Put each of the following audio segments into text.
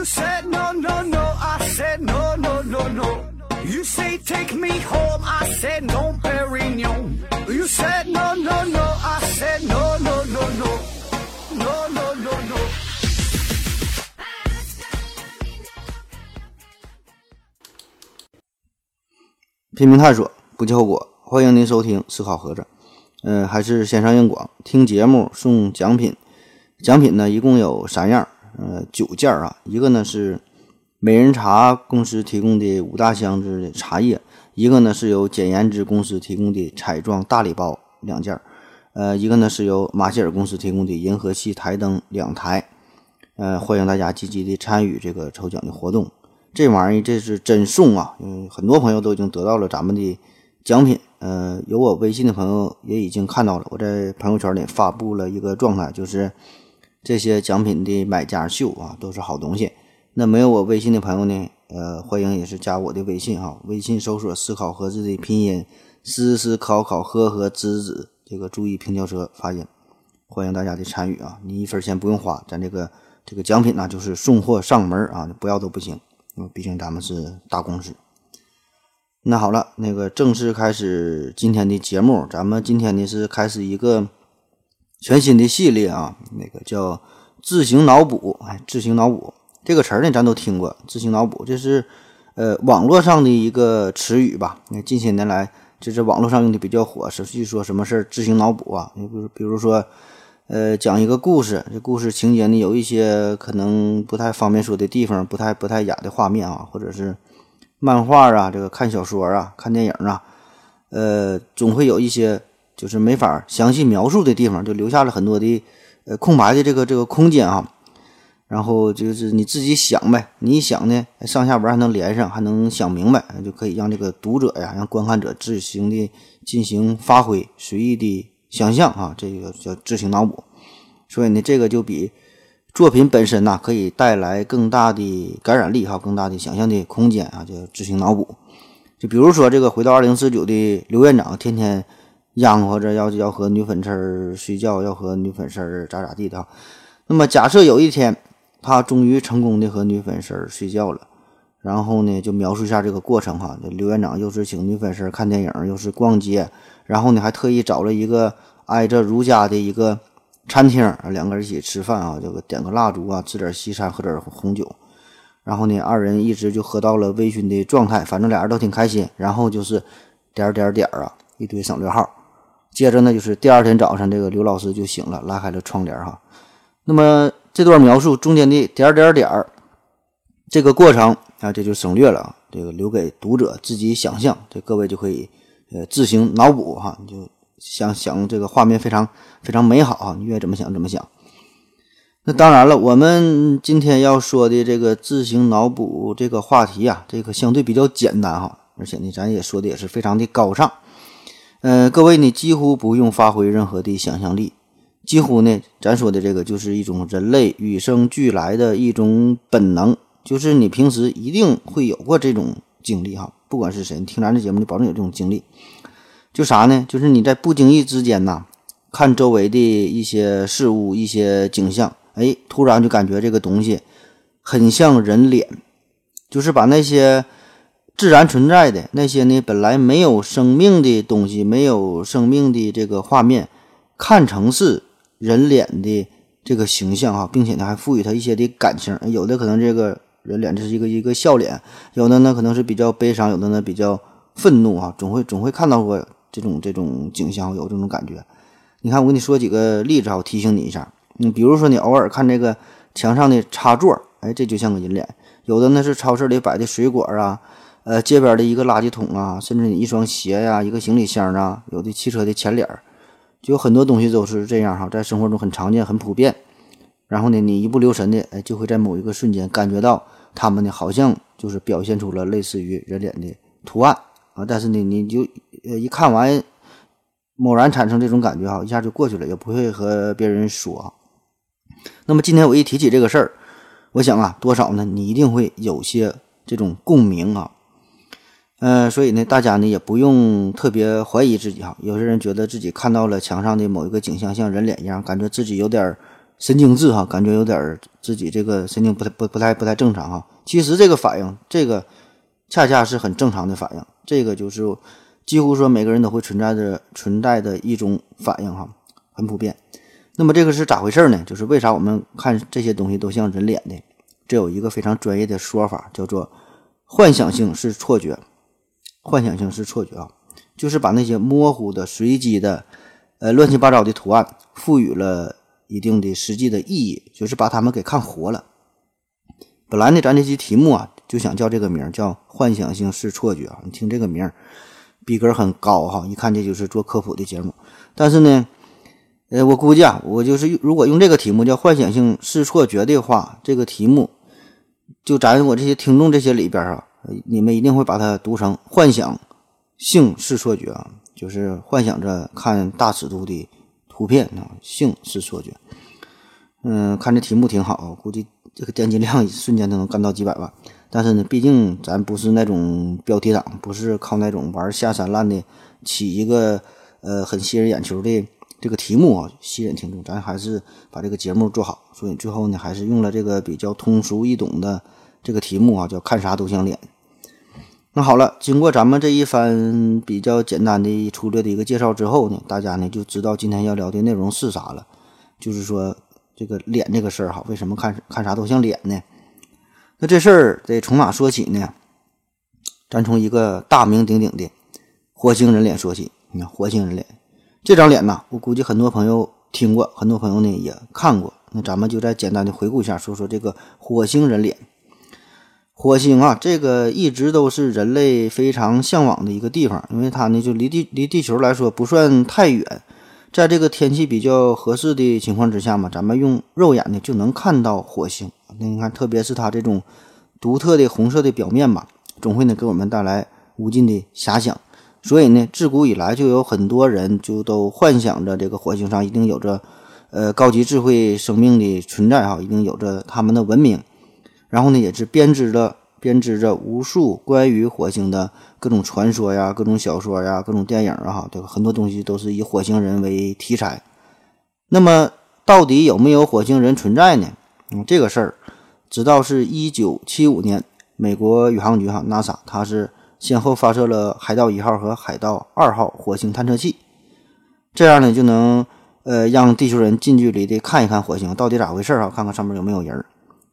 You said no, no, no. I said no, no, no, no. You say take me home. I said no, Perignon. You said no, no, no. I said no, no, no, no. No, no, no, no. 拼命探索，不计后果。欢迎您收听《思考盒子》，嗯、还是线上硬广，听节目送奖品。奖品呢，一共有三样，呃，九件儿啊。一个呢是美人茶公司提供的五大箱子的茶叶，一个呢是由简言之公司提供的彩妆大礼包两件儿，呃，一个呢是由马歇尔公司提供的银河系台灯两台。呃，欢迎大家积极的参与这个抽奖的活动。这玩意儿这是真送啊！嗯，很多朋友都已经得到了咱们的奖品。呃，有我微信的朋友也已经看到了，我在朋友圈里发布了一个状态，就是这些奖品的买家秀啊，都是好东西。那没有我微信的朋友呢，呃，欢迎也是加我的微信哈，微信搜索“思考盒子”的拼音“思思考考呵呵之子”，这个注意平翘舌发音。欢迎大家的参与啊！你一分钱不用花，咱这个这个奖品呢，就是送货上门啊，不要都不行。因为毕竟咱们是大公司。那好了，那个正式开始今天的节目。咱们今天呢是开始一个全新的系列啊，那个叫“自行脑补”。哎，自行脑补这个词儿呢，咱都听过。自行脑补，这是呃网络上的一个词语吧？那近些年来，这是网络上用的比较火。是据说什么事儿自行脑补啊？你比如比如说。呃，讲一个故事，这故事情节呢有一些可能不太方便说的地方，不太不太雅的画面啊，或者是漫画啊，这个看小说啊，看电影啊，呃，总会有一些就是没法详细描述的地方，就留下了很多的呃空白的这个这个空间啊。然后就是你自己想呗，你一想呢，上下文还能连上，还能想明白，就可以让这个读者呀，让观看者自行的进行发挥，随意的。想象啊，这个叫自行脑补，所以呢，这个就比作品本身呐，可以带来更大的感染力哈，更大的想象的空间啊，叫自行脑补。就比如说这个回到二零四九的刘院长，天天嚷嚷着要要和女粉丝儿睡觉，要和女粉丝儿咋咋地的。那么假设有一天他终于成功的和女粉丝儿睡觉了，然后呢，就描述一下这个过程哈。刘院长又是请女粉丝儿看电影，又是逛街。然后呢，还特意找了一个挨着如家的一个餐厅，两个人一起吃饭啊，这个点个蜡烛啊，吃点西餐，喝点红酒。然后呢，二人一直就喝到了微醺的状态，反正俩人都挺开心。然后就是点点点啊，一堆省略号。接着呢，就是第二天早上，这个刘老师就醒了，拉开了窗帘哈。那么这段描述中间的点点点这个过程啊，这就省略了，这个留给读者自己想象。这各位就可以。呃，自行脑补哈，你就想想这个画面非常非常美好啊，你愿意怎么想怎么想。那当然了，我们今天要说的这个自行脑补这个话题啊，这个相对比较简单哈，而且呢，咱也说的也是非常的高尚。呃，各位呢，几乎不用发挥任何的想象力，几乎呢，咱说的这个就是一种人类与生俱来的一种本能，就是你平时一定会有过这种经历哈。不管是谁，听咱这节目，你保证有这种经历。就啥呢？就是你在不经意之间呐，看周围的一些事物、一些景象，哎，突然就感觉这个东西很像人脸，就是把那些自然存在的那些呢，本来没有生命的东西、没有生命的这个画面，看成是人脸的这个形象哈，并且呢，还赋予它一些的感情。有的可能这个。人脸这是一个一个笑脸，有的呢可能是比较悲伤，有的呢比较愤怒啊，总会总会看到过这种这种景象，有这种感觉。你看，我跟你说几个例子啊，我提醒你一下。你比如说，你偶尔看这个墙上的插座，哎，这就像个人脸；有的呢是超市里摆的水果啊，呃，街边的一个垃圾桶啊，甚至你一双鞋呀，一个行李箱啊，有的汽车的前脸儿，就有很多东西都是这样哈，在生活中很常见、很普遍。然后呢，你一不留神的，哎，就会在某一个瞬间感觉到他们呢，好像就是表现出了类似于人脸的图案啊。但是呢，你就呃一看完，猛然产生这种感觉哈，一下就过去了，也不会和别人说。那么今天我一提起这个事儿，我想啊，多少呢，你一定会有些这种共鸣啊。呃，所以呢，大家呢也不用特别怀疑自己哈。有些人觉得自己看到了墙上的某一个景象像人脸一样，感觉自己有点。神经质哈，感觉有点自己这个神经不太不不太不太正常哈。其实这个反应，这个恰恰是很正常的反应，这个就是几乎说每个人都会存在着存在的一种反应哈，很普遍。那么这个是咋回事呢？就是为啥我们看这些东西都像人脸呢？这有一个非常专业的说法，叫做幻想性是错觉。幻想性是错觉啊，就是把那些模糊的、随机的、呃乱七八糟的图案赋予了一定的实际的意义，就是把它们给看活了。本来呢，咱这期题目啊，就想叫这个名儿叫“幻想性是错觉”啊。你听这个名儿，逼格很高哈，一看这就是做科普的节目。但是呢，呃，我估计啊，我就是如果用这个题目叫“幻想性是错觉”的话，这个题目就咱我这些听众这些里边啊。你们一定会把它读成幻想性是错觉啊，就是幻想着看大尺度的图片啊，性是错觉。嗯，看这题目挺好，估计这个点击量瞬间都能干到几百万。但是呢，毕竟咱不是那种标题党，不是靠那种玩下三滥的起一个呃很吸人眼球的这个题目啊吸引听众，咱还是把这个节目做好。所以最后呢，还是用了这个比较通俗易懂的。这个题目啊，叫看啥都像脸。那好了，经过咱们这一番比较简单的粗略的一个介绍之后呢，大家呢就知道今天要聊的内容是啥了。就是说这个脸这个事儿哈，为什么看看啥都像脸呢？那这事儿得从哪说起呢？咱从一个大名鼎鼎的火星人脸说起。你看火星人脸这张脸呐，我估计很多朋友听过，很多朋友呢也看过。那咱们就再简单的回顾一下，说说这个火星人脸。火星啊，这个一直都是人类非常向往的一个地方，因为它呢就离地离地球来说不算太远，在这个天气比较合适的情况之下嘛，咱们用肉眼呢就能看到火星。那你看，特别是它这种独特的红色的表面吧，总会呢给我们带来无尽的遐想。所以呢，自古以来就有很多人就都幻想着这个火星上一定有着呃高级智慧生命的存在哈，一定有着他们的文明。然后呢，也是编织着编织着无数关于火星的各种传说呀、各种小说呀、各种电影啊，对吧？很多东西都是以火星人为题材。那么，到底有没有火星人存在呢？嗯，这个事儿，直到是一九七五年，美国宇航局哈 NASA，它是先后发射了海盗一号和海盗二号火星探测器，这样呢，就能呃让地球人近距离的看一看火星到底咋回事啊，看看上面有没有人。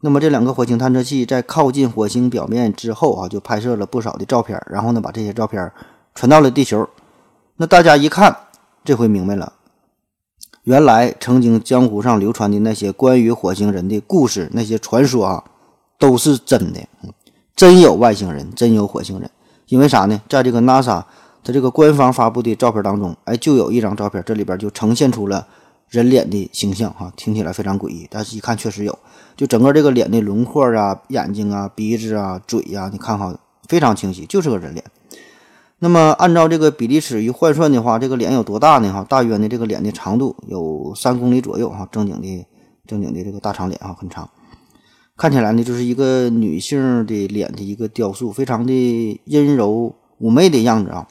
那么这两个火星探测器在靠近火星表面之后啊，就拍摄了不少的照片，然后呢把这些照片传到了地球。那大家一看，这回明白了，原来曾经江湖上流传的那些关于火星人的故事、那些传说啊，都是真的，真有外星人，真有火星人。因为啥呢？在这个 NASA 它这个官方发布的照片当中，哎，就有一张照片，这里边就呈现出了。人脸的形象哈，听起来非常诡异，但是一看确实有，就整个这个脸的轮廓啊、眼睛啊、鼻子啊、嘴呀，你看哈，非常清晰，就是个人脸。那么按照这个比例尺一换算的话，这个脸有多大呢？哈，大约呢这个脸的长度有三公里左右哈，正经的正经的这个大长脸哈，很长，看起来呢就是一个女性的脸的一个雕塑，非常的阴柔妩媚的样子啊，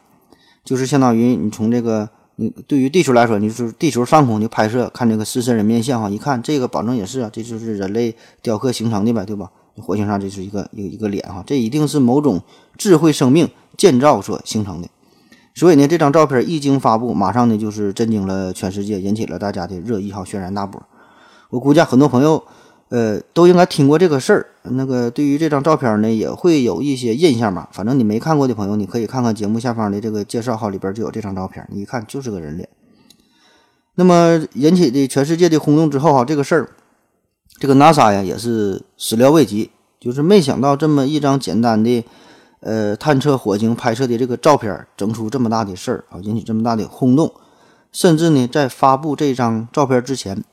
就是相当于你从这个。你对于地球来说，你就是地球上空就拍摄看这个狮身人面像哈，一看这个保证也是啊，这就是人类雕刻形成的呗，对吧？火星上这是一个一个一个脸哈，这一定是某种智慧生命建造所形成的。所以呢，这张照片一经发布，马上呢就是震惊了全世界，引起了大家的热议哈，轩然大波。我估计很多朋友。呃，都应该听过这个事儿。那个对于这张照片呢，也会有一些印象吧。反正你没看过的朋友，你可以看看节目下方的这个介绍号里边就有这张照片，你一看就是个人脸。那么引起的全世界的轰动之后哈，这个事儿，这个 NASA 呀也是始料未及，就是没想到这么一张简单的呃探测火星拍摄的这个照片，整出这么大的事儿啊，引起这么大的轰动。甚至呢，在发布这张照片之前。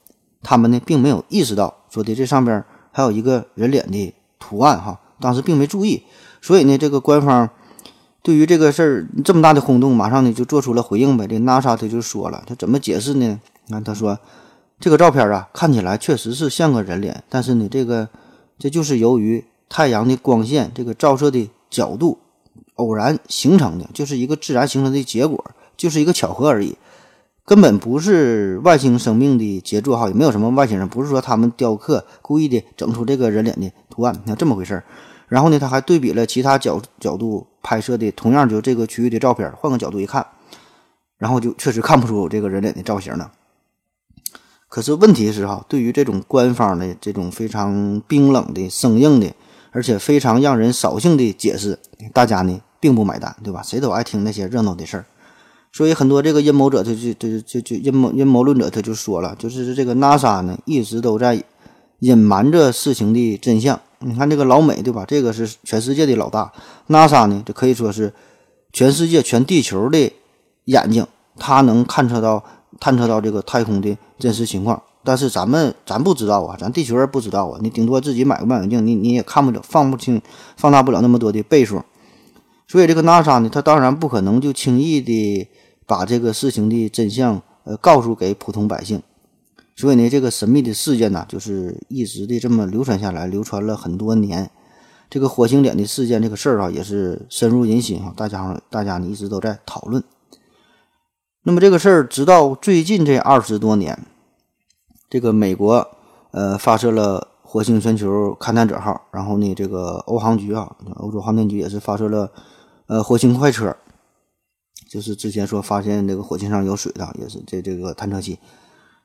他们呢，并没有意识到说的这上边还有一个人脸的图案哈，当时并没注意，所以呢，这个官方对于这个事儿这么大的轰动，马上呢就做出了回应呗。这 NASA 他就说了，他怎么解释呢？你看他说，这个照片啊，看起来确实是像个人脸，但是呢，这个这就是由于太阳的光线这个照射的角度偶然形成的，就是一个自然形成的结果，就是一个巧合而已。根本不是外星生命的杰作哈，也没有什么外星人，不是说他们雕刻故意的整出这个人脸的图案，你看这么回事儿。然后呢，他还对比了其他角角度拍摄的同样就这个区域的照片，换个角度一看，然后就确实看不出这个人脸的造型了。可是问题是哈，对于这种官方的这种非常冰冷的、生硬的，而且非常让人扫兴的解释，大家呢并不买单，对吧？谁都爱听那些热闹的事儿。所以很多这个阴谋者，他就就就就阴谋阴谋论者，他就说了，就是这个 NASA 呢，一直都在隐瞒着事情的真相。你看这个老美，对吧？这个是全世界的老大，NASA 呢，这可以说是全世界、全地球的眼睛，它能探测到、探测到这个太空的真实情况。但是咱们咱不知道啊，咱地球人不知道啊，你顶多自己买个望远镜，你你也看不了、放不清、放大不了那么多的倍数。所以这个 NASA 呢，它当然不可能就轻易的。把这个事情的真相，呃，告诉给普通百姓，所以呢，这个神秘的事件呢，就是一直的这么流传下来，流传了很多年。这个火星脸的事件，这个事儿啊，也是深入人心啊，大家大家呢一直都在讨论。那么这个事儿，直到最近这二十多年，这个美国呃发射了火星全球勘探者号，然后呢，这个欧航局啊，欧洲航天局也是发射了呃火星快车。就是之前说发现这个火星上有水的，也是这这个探测器，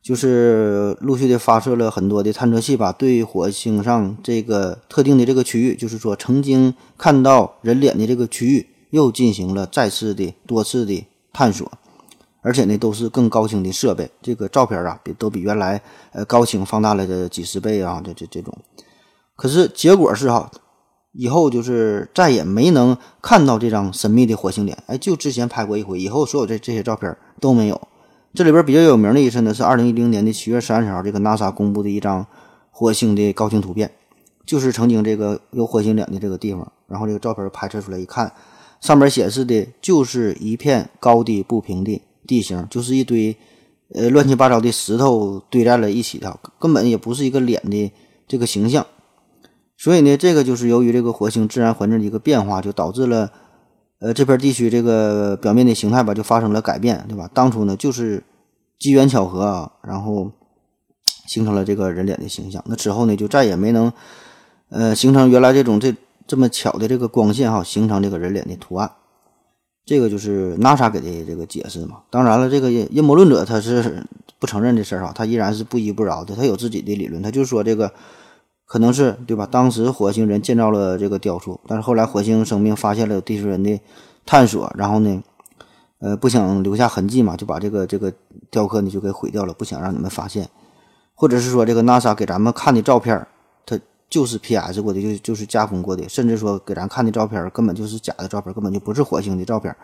就是陆续的发射了很多的探测器吧，对火星上这个特定的这个区域，就是说曾经看到人脸的这个区域，又进行了再次的多次的探索，而且呢都是更高清的设备，这个照片啊比都比原来呃高清放大了的几十倍啊，这这这种，可是结果是哈。以后就是再也没能看到这张神秘的火星脸，哎，就之前拍过一回，以后所有的这些照片都没有。这里边比较有名的一次呢，是二零一零年的七月三十号，这个 NASA 公布的一张火星的高清图片，就是曾经这个有火星脸的这个地方。然后这个照片拍摄出来一看，上面显示的就是一片高低不平的地形，就是一堆呃乱七八糟的石头堆在了一起的，根本也不是一个脸的这个形象。所以呢，这个就是由于这个火星自然环境的一个变化，就导致了，呃，这片地区这个表面的形态吧，就发生了改变，对吧？当初呢，就是机缘巧合啊，然后形成了这个人脸的形象。那之后呢，就再也没能，呃，形成原来这种这这么巧的这个光线哈，形成这个人脸的图案。这个就是 NASA 给的这个解释嘛。当然了，这个阴谋论者他是不承认这事儿哈，他依然是不依不饶的，他有自己的理论，他就说这个。可能是对吧？当时火星人建造了这个雕塑，但是后来火星生命发现了地球人的探索，然后呢，呃，不想留下痕迹嘛，就把这个这个雕刻呢就给毁掉了，不想让你们发现，或者是说这个 NASA 给咱们看的照片，它就是 PS 过的，就就是加工过的，甚至说给咱看的照片根本就是假的照片，根本就不是火星的照片。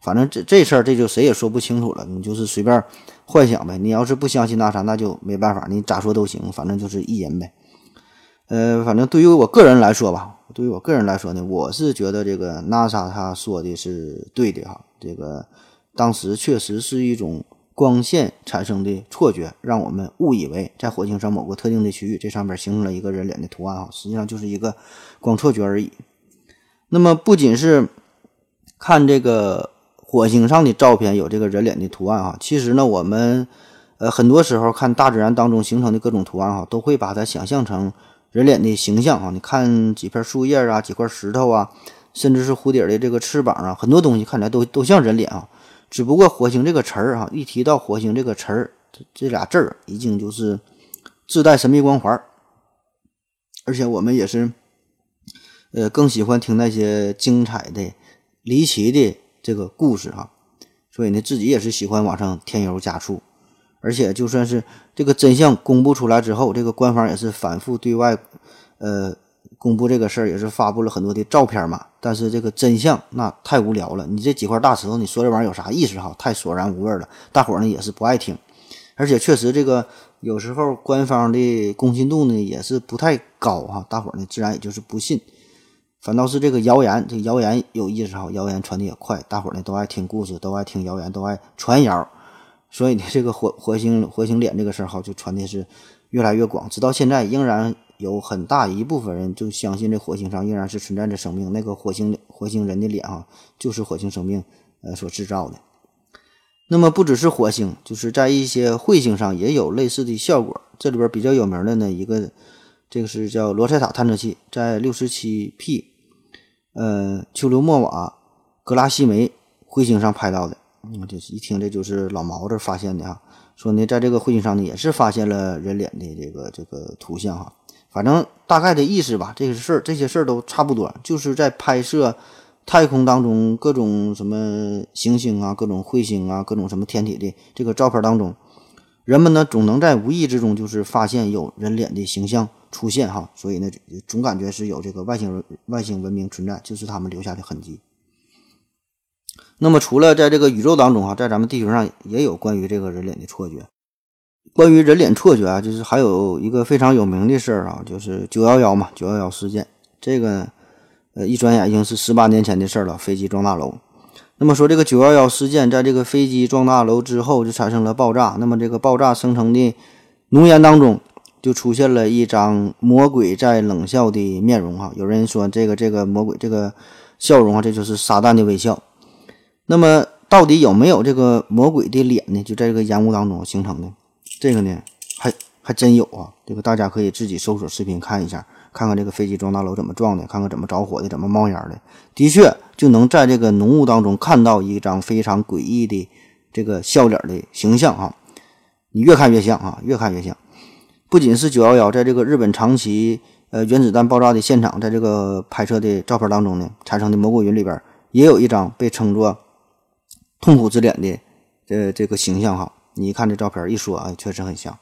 反正这这事儿这就谁也说不清楚了，你就是随便幻想呗。你要是不相信 NASA，那就没办法，你咋说都行，反正就是意淫呗。呃，反正对于我个人来说吧，对于我个人来说呢，我是觉得这个 NASA 他说的是对的哈。这个当时确实是一种光线产生的错觉，让我们误以为在火星上某个特定的区域，这上面形成了一个人脸的图案啊，实际上就是一个光错觉而已。那么不仅是看这个火星上的照片有这个人脸的图案啊，其实呢，我们呃很多时候看大自然当中形成的各种图案哈，都会把它想象成。人脸的形象啊，你看几片树叶啊，几块石头啊，甚至是蝴蝶的这个翅膀啊，很多东西看起来都都像人脸啊。只不过火星这个词儿啊，一提到火星这个词儿，这这俩字儿已经就是自带神秘光环，而且我们也是，呃，更喜欢听那些精彩的、离奇的这个故事哈。所以呢，自己也是喜欢往上添油加醋。而且，就算是这个真相公布出来之后，这个官方也是反复对外，呃，公布这个事儿，也是发布了很多的照片嘛。但是这个真相那太无聊了，你这几块大石头，你说这玩意儿有啥意思哈？太索然无味了，大伙儿呢也是不爱听。而且确实，这个有时候官方的公信度呢也是不太高哈，大伙儿呢自然也就是不信。反倒是这个谣言，这谣言有意思哈，谣言传的也快，大伙儿呢都爱听故事，都爱听谣言，都爱传谣。所以呢，这个火火星火星脸这个事儿哈，就传的是越来越广，直到现在仍然有很大一部分人就相信这火星上仍然是存在着生命，那个火星火星人的脸哈，就是火星生命呃所制造的。那么不只是火星，就是在一些彗星上也有类似的效果。这里边比较有名的呢，一个这个是叫罗塞塔探测器，在六十七 P，呃，丘留莫瓦格拉西梅彗星上拍到的。嗯，这是一听这就是老毛子发现的哈，说呢，在这个彗星上呢也是发现了人脸的这个这个图像哈。反正大概的意思吧，这个事儿这些事儿都差不多，就是在拍摄太空当中各种什么行星啊、各种彗星啊、各种什么天体的这个照片当中，人们呢总能在无意之中就是发现有人脸的形象出现哈，所以呢总感觉是有这个外星人外星文明存在，就是他们留下的痕迹。那么，除了在这个宇宙当中啊，在咱们地球上也有关于这个人脸的错觉。关于人脸错觉啊，就是还有一个非常有名的事儿啊，就是九幺幺嘛，九幺幺事件。这个呃，一转眼已经是十八年前的事儿了，飞机撞大楼。那么说，这个九幺幺事件在这个飞机撞大楼之后就产生了爆炸。那么这个爆炸生成的浓烟当中，就出现了一张魔鬼在冷笑的面容哈。有人说，这个这个魔鬼这个笑容啊，这就是撒旦的微笑。那么，到底有没有这个魔鬼的脸呢？就在这个烟雾当中形成的，这个呢，还还真有啊！这个大家可以自己搜索视频看一下，看看这个飞机撞大楼怎么撞的，看看怎么着火的，怎么冒烟的。的确，就能在这个浓雾当中看到一张非常诡异的这个笑脸的形象啊！你越看越像啊，越看越像。不仅是九幺幺，在这个日本长崎呃原子弹爆炸的现场，在这个拍摄的照片当中呢，产生的蘑菇云里边也有一张被称作。痛苦之脸的这这个形象哈，你一看这照片一说，啊，确实很像。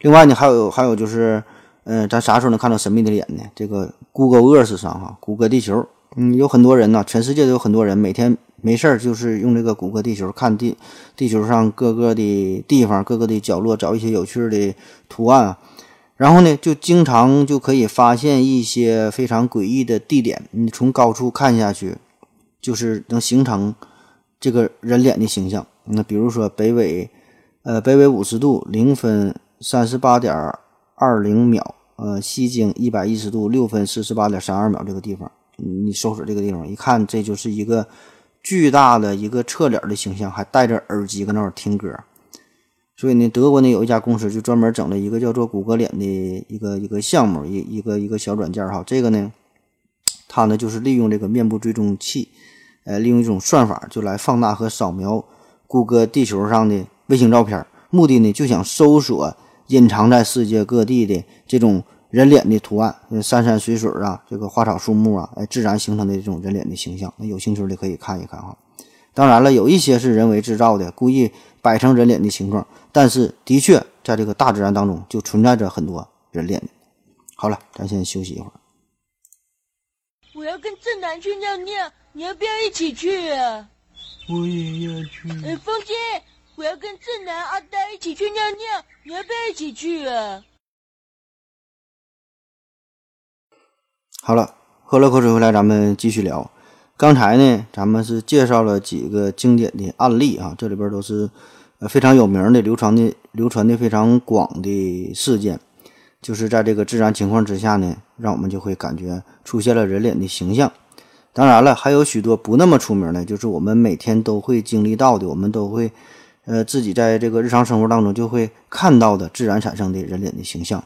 另外呢，还有还有就是，嗯，咱啥时候能看到神秘的脸呢？这个 Google Earth 上哈，谷歌地球，嗯，有很多人呢，全世界都有很多人每天没事儿就是用这个谷歌地球看地地球上各个的地方、各个的角落找一些有趣的图案啊，然后呢，就经常就可以发现一些非常诡异的地点。你从高处看下去，就是能形成。这个人脸的形象，那比如说北纬，呃，北纬五十度零分三十八点二零秒，呃，西经一百一十度六分四十八点三二秒这个地方，你搜索这个地方，一看这就是一个巨大的一个侧脸的形象，还戴着耳机搁那儿听歌。所以呢，德国呢有一家公司就专门整了一个叫做谷歌脸的一个一个项目，一一个一个小软件哈。这个呢，它呢就是利用这个面部追踪器。呃，利用一种算法，就来放大和扫描谷歌地球上的卫星照片，目的呢就想搜索隐藏在世界各地的这种人脸的图案，山山水水啊，这个花草树木啊，哎，自然形成的这种人脸的形象。那有兴趣的可以看一看哈。当然了，有一些是人为制造的，故意摆成人脸的形状，但是的确在这个大自然当中就存在着很多人脸。好了，咱先休息一会儿。我要跟正南去尿尿。你要不要一起去啊？我也要去。哎，风姐，我要跟正南、阿呆一起去尿尿，你要不要一起去啊？好了，喝了口水回来，咱们继续聊。刚才呢，咱们是介绍了几个经典的案例啊，这里边都是呃非常有名的、流传的、流传的非常广的事件，就是在这个自然情况之下呢，让我们就会感觉出现了人脸的形象。当然了，还有许多不那么出名的，就是我们每天都会经历到的，我们都会，呃，自己在这个日常生活当中就会看到的自然产生的人脸的形象。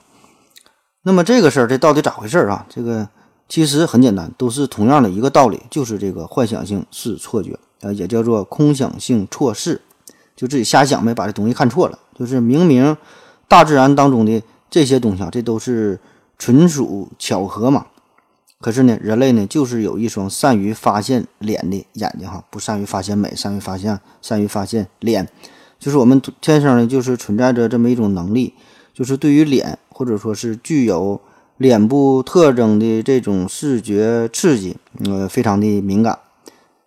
那么这个事儿，这到底咋回事啊？这个其实很简单，都是同样的一个道理，就是这个幻想性是错觉啊，也叫做空想性错视，就自己瞎想呗，把这东西看错了。就是明明大自然当中的这些东西啊，这都是纯属巧合嘛。可是呢，人类呢，就是有一双善于发现脸的眼睛哈，不善于发现美，善于发现，善于发现脸，就是我们天生呢，就是存在着这么一种能力，就是对于脸或者说是具有脸部特征的这种视觉刺激，呃，非常的敏感，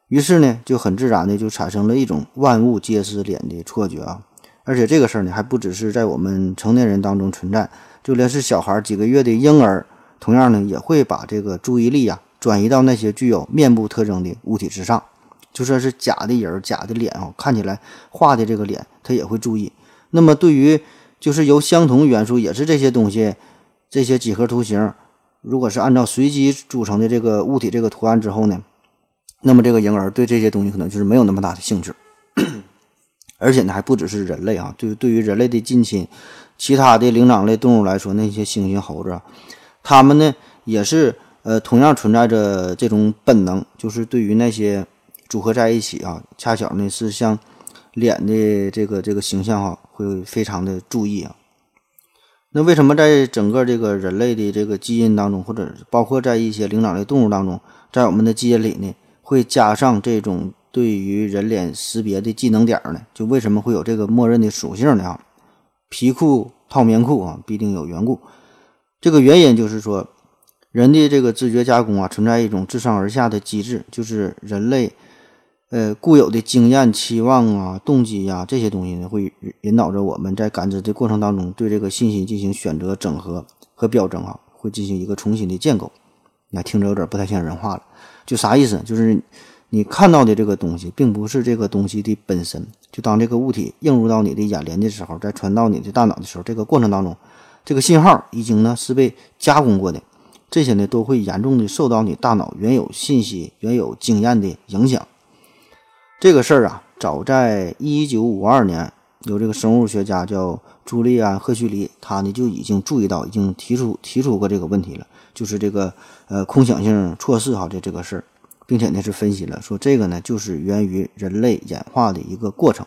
于是呢，就很自然的就产生了一种万物皆是脸的错觉啊，而且这个事儿呢，还不只是在我们成年人当中存在，就连是小孩几个月的婴儿。同样呢，也会把这个注意力啊转移到那些具有面部特征的物体之上，就算是假的人、假的脸啊，看起来画的这个脸，他也会注意。那么对于就是由相同元素，也是这些东西，这些几何图形，如果是按照随机组成的这个物体这个图案之后呢，那么这个婴儿对这些东西可能就是没有那么大的兴趣。而且呢还不只是人类啊，对对于人类的近亲，其他的灵长类动物来说，那些猩猩、猴子，他们呢也是呃同样存在着这种本能，就是对于那些组合在一起啊，恰巧呢是像脸的这个这个形象哈，会非常的注意啊。那为什么在整个这个人类的这个基因当中，或者包括在一些灵长类动物当中，在我们的基因里呢，会加上这种对于人脸识别的技能点呢？就为什么会有这个默认的属性呢？啊，皮裤套棉裤啊，必定有缘故。这个原因就是说，人的这个知觉加工啊，存在一种自上而下的机制，就是人类。呃，固有的经验、期望啊、动机呀，这些东西呢，会引导着我们在感知的过程当中，对这个信息进行选择、整合和表征啊，会进行一个重新的建构。那听着有点不太像人话了，就啥意思？就是你看到的这个东西，并不是这个东西的本身。就当这个物体映入到你的眼帘的时候，在传到你的大脑的时候，这个过程当中，这个信号已经呢是被加工过的，这些呢都会严重的受到你大脑原有信息、原有经验的影响。这个事儿啊，早在一九五二年，有这个生物学家叫朱利安·赫胥黎，他呢就已经注意到，已经提出提出过这个问题了，就是这个呃空想性错视哈的这个事儿，并且呢是分析了，说这个呢就是源于人类演化的一个过程。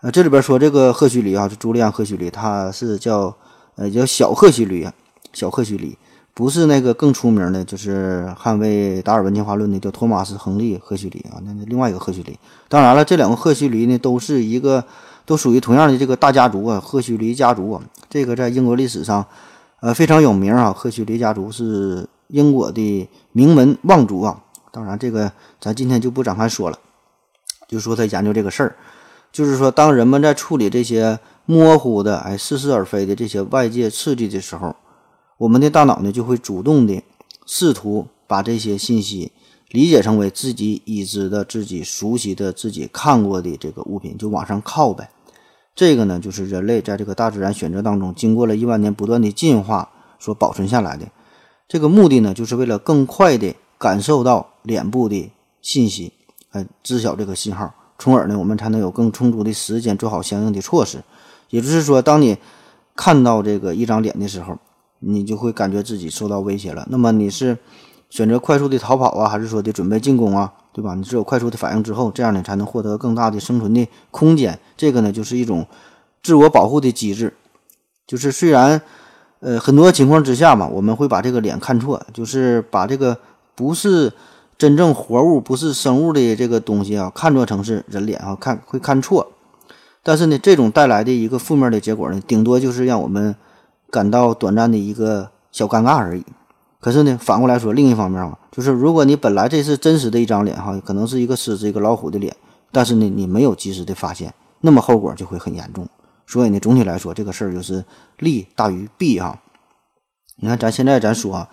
呃，这里边说这个赫胥黎啊，是朱利安·赫胥黎，他是叫呃叫小赫胥黎啊，小赫胥黎。不是那个更出名的，就是捍卫达尔文进化论的叫托马斯·亨利·赫胥黎啊，那那另外一个赫胥黎。当然了，这两个赫胥黎呢，都是一个，都属于同样的这个大家族啊，赫胥黎家族啊。这个在英国历史上，呃，非常有名啊。赫胥黎家族是英国的名门望族啊。当然，这个咱今天就不展开说了，就说他研究这个事儿，就是说，当人们在处理这些模糊的、哎似是而非的这些外界刺激的时候。我们的大脑呢，就会主动的试图把这些信息理解成为自己已知的、自己熟悉的、自己看过的这个物品，就往上靠呗。这个呢，就是人类在这个大自然选择当中，经过了亿万年不断的进化所保存下来的。这个目的呢，就是为了更快的感受到脸部的信息，呃，知晓这个信号，从而呢，我们才能有更充足的时间做好相应的措施。也就是说，当你看到这个一张脸的时候，你就会感觉自己受到威胁了。那么你是选择快速的逃跑啊，还是说的准备进攻啊？对吧？你只有快速的反应之后，这样呢才能获得更大的生存的空间。这个呢就是一种自我保护的机制。就是虽然呃很多情况之下嘛，我们会把这个脸看错，就是把这个不是真正活物、不是生物的这个东西啊，看作成是人脸啊，看会看错。但是呢，这种带来的一个负面的结果呢，顶多就是让我们。感到短暂的一个小尴尬而已。可是呢，反过来说，另一方面啊，就是如果你本来这是真实的一张脸哈，可能是一个狮子、一个老虎的脸，但是呢，你没有及时的发现，那么后果就会很严重。所以呢，总体来说，这个事儿就是利大于弊哈。你看，咱现在咱说啊，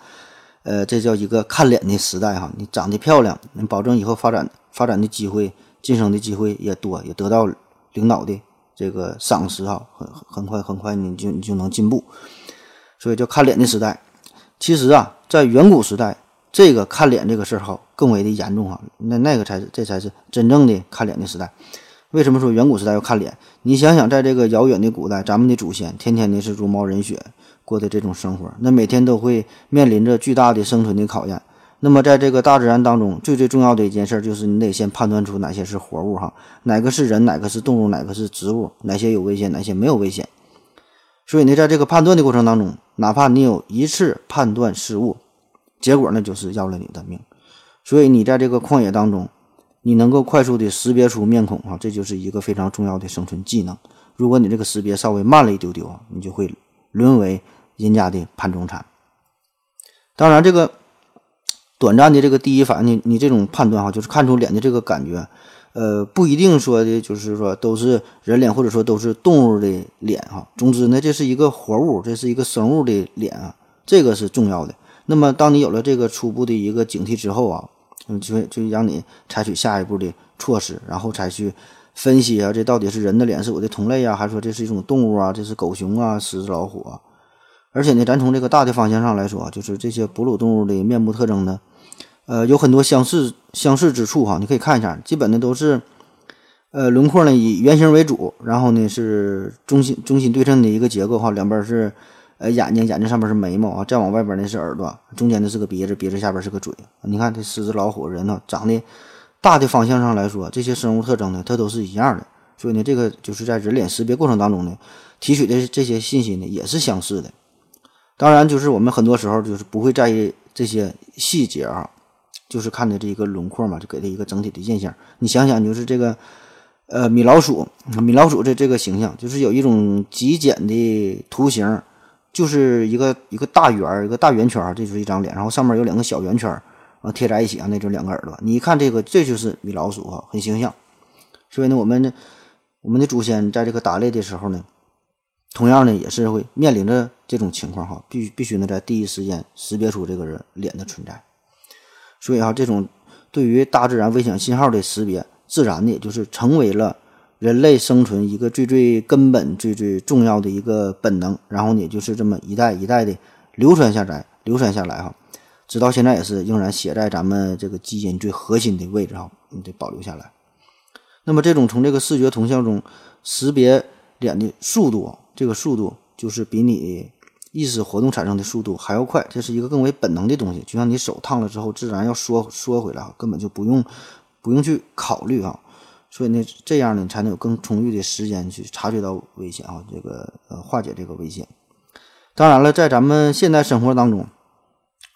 呃，这叫一个看脸的时代哈。你长得漂亮，你保证以后发展发展的机会、晋升的机会也多，也得到领导的。这个赏识哈，很很快很快你就你就能进步，所以叫看脸的时代。其实啊，在远古时代，这个看脸这个事儿哈更为的严重哈。那那个才是这才是真正的看脸的时代。为什么说远古时代要看脸？你想想，在这个遥远的古代，咱们的祖先天天的是茹毛饮血过的这种生活，那每天都会面临着巨大的生存的考验。那么，在这个大自然当中，最最重要的一件事就是你得先判断出哪些是活物哈，哪个是人，哪个是动物，哪个是植物，哪些有危险，哪些没有危险。所以呢，在这个判断的过程当中，哪怕你有一次判断失误，结果呢就是要了你的命。所以你在这个旷野当中，你能够快速的识别出面孔哈，这就是一个非常重要的生存技能。如果你这个识别稍微慢了一丢丢，你就会沦为人家的盘中餐。当然，这个。短暂的这个第一反应，你你这种判断哈，就是看出脸的这个感觉，呃，不一定说的就是说都是人脸，或者说都是动物的脸哈。总之呢，这是一个活物，这是一个生物的脸啊，这个是重要的。那么，当你有了这个初步的一个警惕之后啊，就就让你采取下一步的措施，然后才去分析啊，这到底是人的脸是我的同类啊，还是说这是一种动物啊？这是狗熊啊，狮子老虎啊？而且呢，咱从这个大的方向上来说，就是这些哺乳动物的面部特征呢。呃，有很多相似相似之处哈，你可以看一下，基本的都是呃，轮廓呢以圆形为主，然后呢是中心中心对称的一个结构哈，两边是呃眼睛，眼睛上面是眉毛啊，再往外边呢是耳朵，中间呢是个鼻子，鼻子下边是个嘴。你看这狮子、老虎、人呢，长得大的方向上来说，这些生物特征呢，它都是一样的。所以呢，这个就是在人脸识别过程当中呢，提取的这些信息呢也是相似的。当然，就是我们很多时候就是不会在意这些细节啊，就是看的这一个轮廓嘛，就给它一个整体的印象。你想想，就是这个。呃，米老鼠，米老鼠这这个形象就是有一种极简的图形，就是一个一个大圆，一个大圆圈，这就是一张脸，然后上面有两个小圆圈儿啊贴在一起啊，那就两个耳朵。你一看这个，这就是米老鼠啊，很形象。所以呢，我们，我们的祖先在这个打猎的时候呢，同样呢也是会面临着这种情况哈，必须必须呢在第一时间识别出这个人脸的存在。所以啊，这种对于大自然危险信号的识别。自然的，就是成为了人类生存一个最最根本、最最重要的一个本能。然后呢，就是这么一代一代的流传下来，流传下来哈，直到现在也是仍然写在咱们这个基因最核心的位置哈，你得保留下来。那么，这种从这个视觉图像中识别脸的速度，这个速度就是比你意识活动产生的速度还要快。这是一个更为本能的东西，就像你手烫了之后，自然要缩缩回来根本就不用。不用去考虑啊，所以呢，这样呢才能有更充裕的时间去察觉到危险啊，这个呃化解这个危险。当然了，在咱们现代生活当中，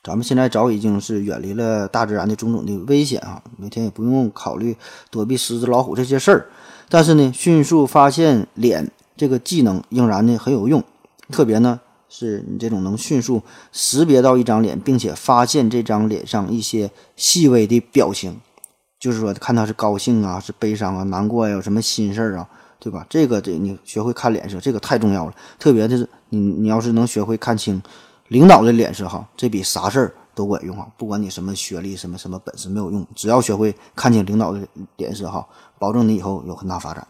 咱们现在早已经是远离了大自然的种种的危险啊，每天也不用考虑躲避狮子、老虎这些事儿。但是呢，迅速发现脸这个技能仍然呢很有用，特别呢是你这种能迅速识别到一张脸，并且发现这张脸上一些细微的表情。就是说，看他是高兴啊，是悲伤啊，难过呀，有什么心事儿啊，对吧？这个得你学会看脸色，这个太重要了。特别的是，你你要是能学会看清领导的脸色哈，这比啥事儿都管用啊！不管你什么学历、什么什么本事没有用，只要学会看清领导的脸色哈，保证你以后有很大发展。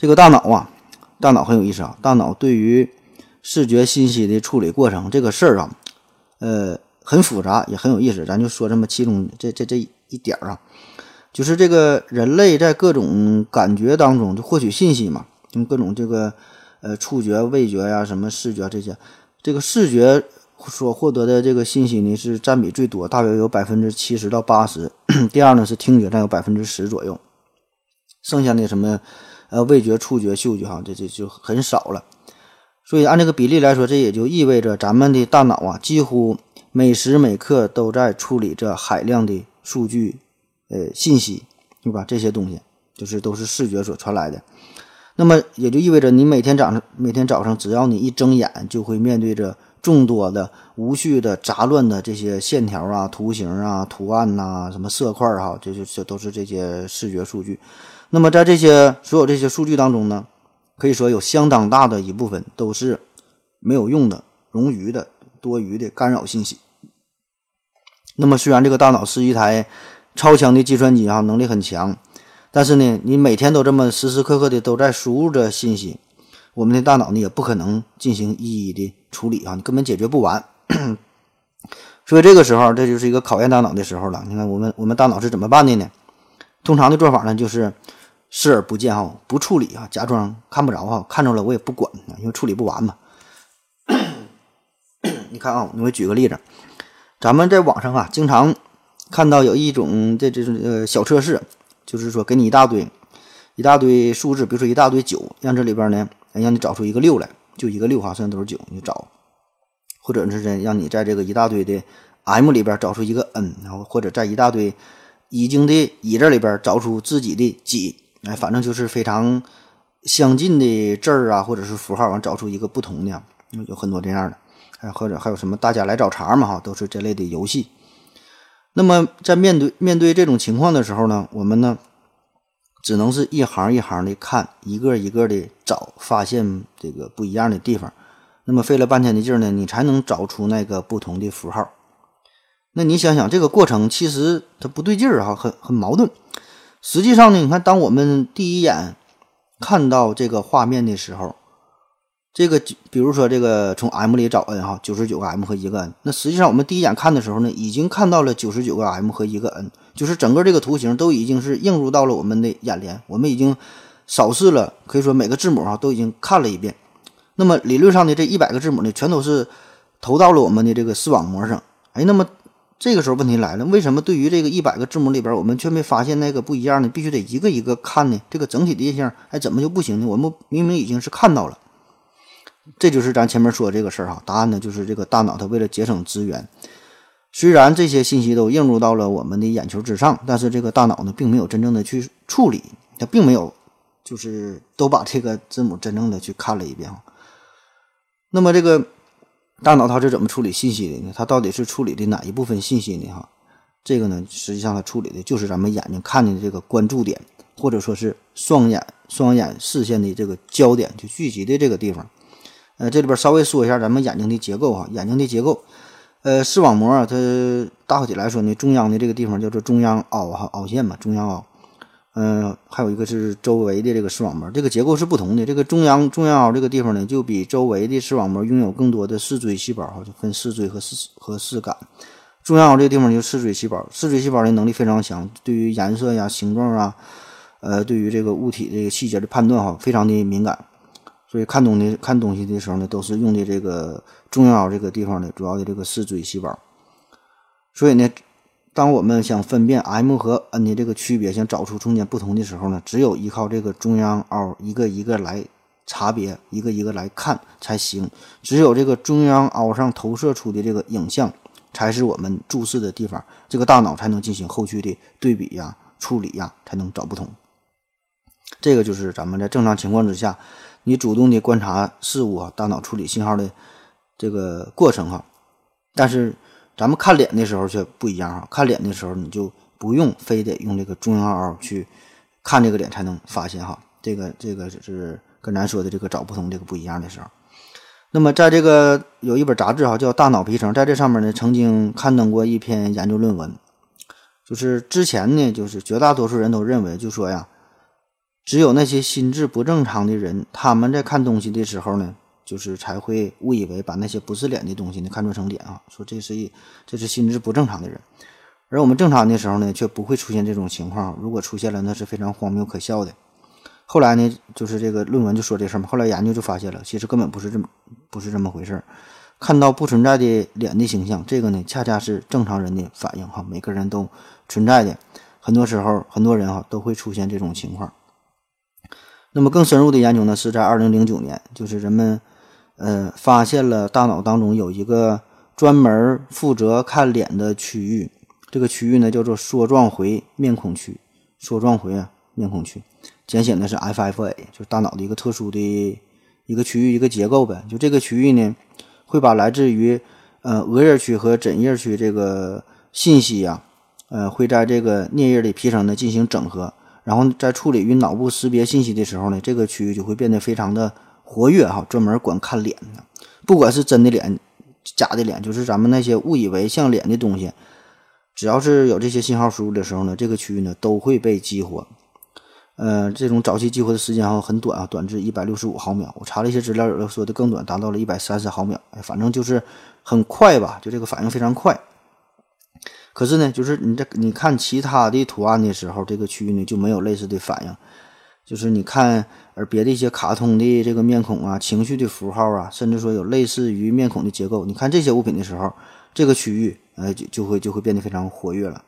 这个大脑啊，大脑很有意思啊，大脑对于视觉信息的处理过程这个事儿啊，呃。很复杂，也很有意思。咱就说这么其中这这这一点儿啊，就是这个人类在各种感觉当中就获取信息嘛，用各种这个呃触觉、味觉呀、什么视觉这些，这个视觉所获得的这个信息呢是占比最多，大约有百分之七十到八十。第二呢是听觉占有百分之十左右，剩下的什么呃味觉、触觉、嗅觉哈，这这就很少了。所以按这个比例来说，这也就意味着咱们的大脑啊几乎。每时每刻都在处理着海量的数据，呃，信息，对吧？这些东西就是都是视觉所传来的。那么也就意味着，你每天早上每天早上，只要你一睁眼，就会面对着众多的、无序的、杂乱的这些线条啊、图形啊、图案呐、什么色块哈，这就这都是这些视觉数据。那么在这些所有这些数据当中呢，可以说有相当大的一部分都是没有用的、冗余的。多余的干扰信息。那么，虽然这个大脑是一台超强的计算机啊，能力很强，但是呢，你每天都这么时时刻刻的都在输入着信息，我们的大脑呢也不可能进行一一的处理啊，你根本解决不完。所以这个时候，这就是一个考验大脑的时候了。你看，我们我们大脑是怎么办的呢？通常的做法呢，就是视而不见哈，不处理啊，假装看不着哈，看着了我也不管因为处理不完嘛。你看啊，我举个例子，咱们在网上啊，经常看到有一种这这种呃小测试，就是说给你一大堆一大堆数字，比如说一大堆九，让这里边呢，让你找出一个六来，就一个六哈，剩下都是九，你找，或者是让你在这个一大堆的 M 里边找出一个 N，然后或者在一大堆已经的乙字里边找出自己的几，哎，反正就是非常相近的字儿啊，或者是符号，完找出一个不同的，有很多这样的。哎，或者还有什么大家来找茬嘛？哈，都是这类的游戏。那么在面对面对这种情况的时候呢，我们呢只能是一行一行的看，一个一个的找，发现这个不一样的地方。那么费了半天的劲儿呢，你才能找出那个不同的符号。那你想想，这个过程其实它不对劲儿哈，很很矛盾。实际上呢，你看，当我们第一眼看到这个画面的时候，这个比如说这个从 M 里找 n 哈，九十九个 M 和一个 n，那实际上我们第一眼看的时候呢，已经看到了九十九个 M 和一个 n，就是整个这个图形都已经是映入到了我们的眼帘，我们已经扫视了，可以说每个字母哈都已经看了一遍。那么理论上的这一百个字母呢，全都是投到了我们的这个视网膜上。哎，那么这个时候问题来了，为什么对于这个一百个字母里边，我们却没发现那个不一样呢？必须得一个一个看呢？这个整体的印象，哎，怎么就不行呢？我们明明已经是看到了。这就是咱前面说这个事儿哈，答案呢就是这个大脑它为了节省资源，虽然这些信息都映入到了我们的眼球之上，但是这个大脑呢并没有真正的去处理，它并没有就是都把这个字母真正的去看了一遍。那么这个大脑它是怎么处理信息的呢？它到底是处理的哪一部分信息呢？哈，这个呢实际上它处理的就是咱们眼睛看见的这个关注点，或者说是双眼双眼视线的这个焦点就聚集的这个地方。呃，这里边稍微说一下咱们眼睛的结构哈，眼睛的结构，呃，视网膜啊，它大体来说呢，中央的这个地方叫做中央凹哈，凹陷嘛，中央凹，嗯，还有一个是周围的这个视网膜，这个结构是不同的。这个中央中央凹这个地方呢，就比周围的视网膜拥有更多的视锥细胞，就分视锥和视和视杆。中央凹这个地方就视锥细胞，视锥细胞的能力非常强，对于颜色呀、形状啊，呃，对于这个物体这个细节的判断哈，非常的敏感。所以看东西看东西的时候呢，都是用的这个中央凹这个地方的主要的这个视锥细胞。所以呢，当我们想分辨 M 和 N 的这个区别，想找出中间不同的时候呢，只有依靠这个中央凹一个一个来查别，一个一个来看才行。只有这个中央凹上投射出的这个影像，才是我们注视的地方，这个大脑才能进行后续的对比呀、处理呀，才能找不同。这个就是咱们在正常情况之下。你主动的观察事物啊，大脑处理信号的这个过程哈，但是咱们看脸的时候却不一样哈。看脸的时候，你就不用非得用这个中央凹去看这个脸才能发现哈。这个这个是跟咱说的这个找不同这个不一样的时候。那么在这个有一本杂志哈叫《大脑皮层》，在这上面呢曾经刊登过一篇研究论文，就是之前呢就是绝大多数人都认为就说呀。只有那些心智不正常的人，他们在看东西的时候呢，就是才会误以为把那些不是脸的东西呢看作成脸啊，说这是一这是心智不正常的人。而我们正常的时候呢，却不会出现这种情况。如果出现了，那是非常荒谬可笑的。后来呢，就是这个论文就说这事儿嘛。后来研究就发现了，其实根本不是这么不是这么回事儿。看到不存在的脸的形象，这个呢，恰恰是正常人的反应哈。每个人都存在的，很多时候很多人哈都会出现这种情况。那么更深入的研究呢，是在二零零九年，就是人们，呃，发现了大脑当中有一个专门负责看脸的区域，这个区域呢叫做梭状回面孔区，梭状回啊面孔区，简写的是 FFA，就是大脑的一个特殊的一个区域一个结构呗。就这个区域呢，会把来自于呃额叶区和枕叶区这个信息呀，呃，会在这个颞叶的皮层呢进行整合。然后在处理与脑部识别信息的时候呢，这个区域就会变得非常的活跃哈，专门管看脸的，不管是真的脸、假的脸，就是咱们那些误以为像脸的东西，只要是有这些信号输入的时候呢，这个区域呢都会被激活。呃，这种早期激活的时间哈很短啊，短至一百六十五毫秒。我查了一些资料，有的说的更短，达到了一百三十毫秒。哎，反正就是很快吧，就这个反应非常快。可是呢，就是你在你看其他的图案的时候，这个区域呢就没有类似的反应。就是你看而别的一些卡通的这个面孔啊、情绪的符号啊，甚至说有类似于面孔的结构，你看这些物品的时候，这个区域呃就就会就会变得非常活跃了。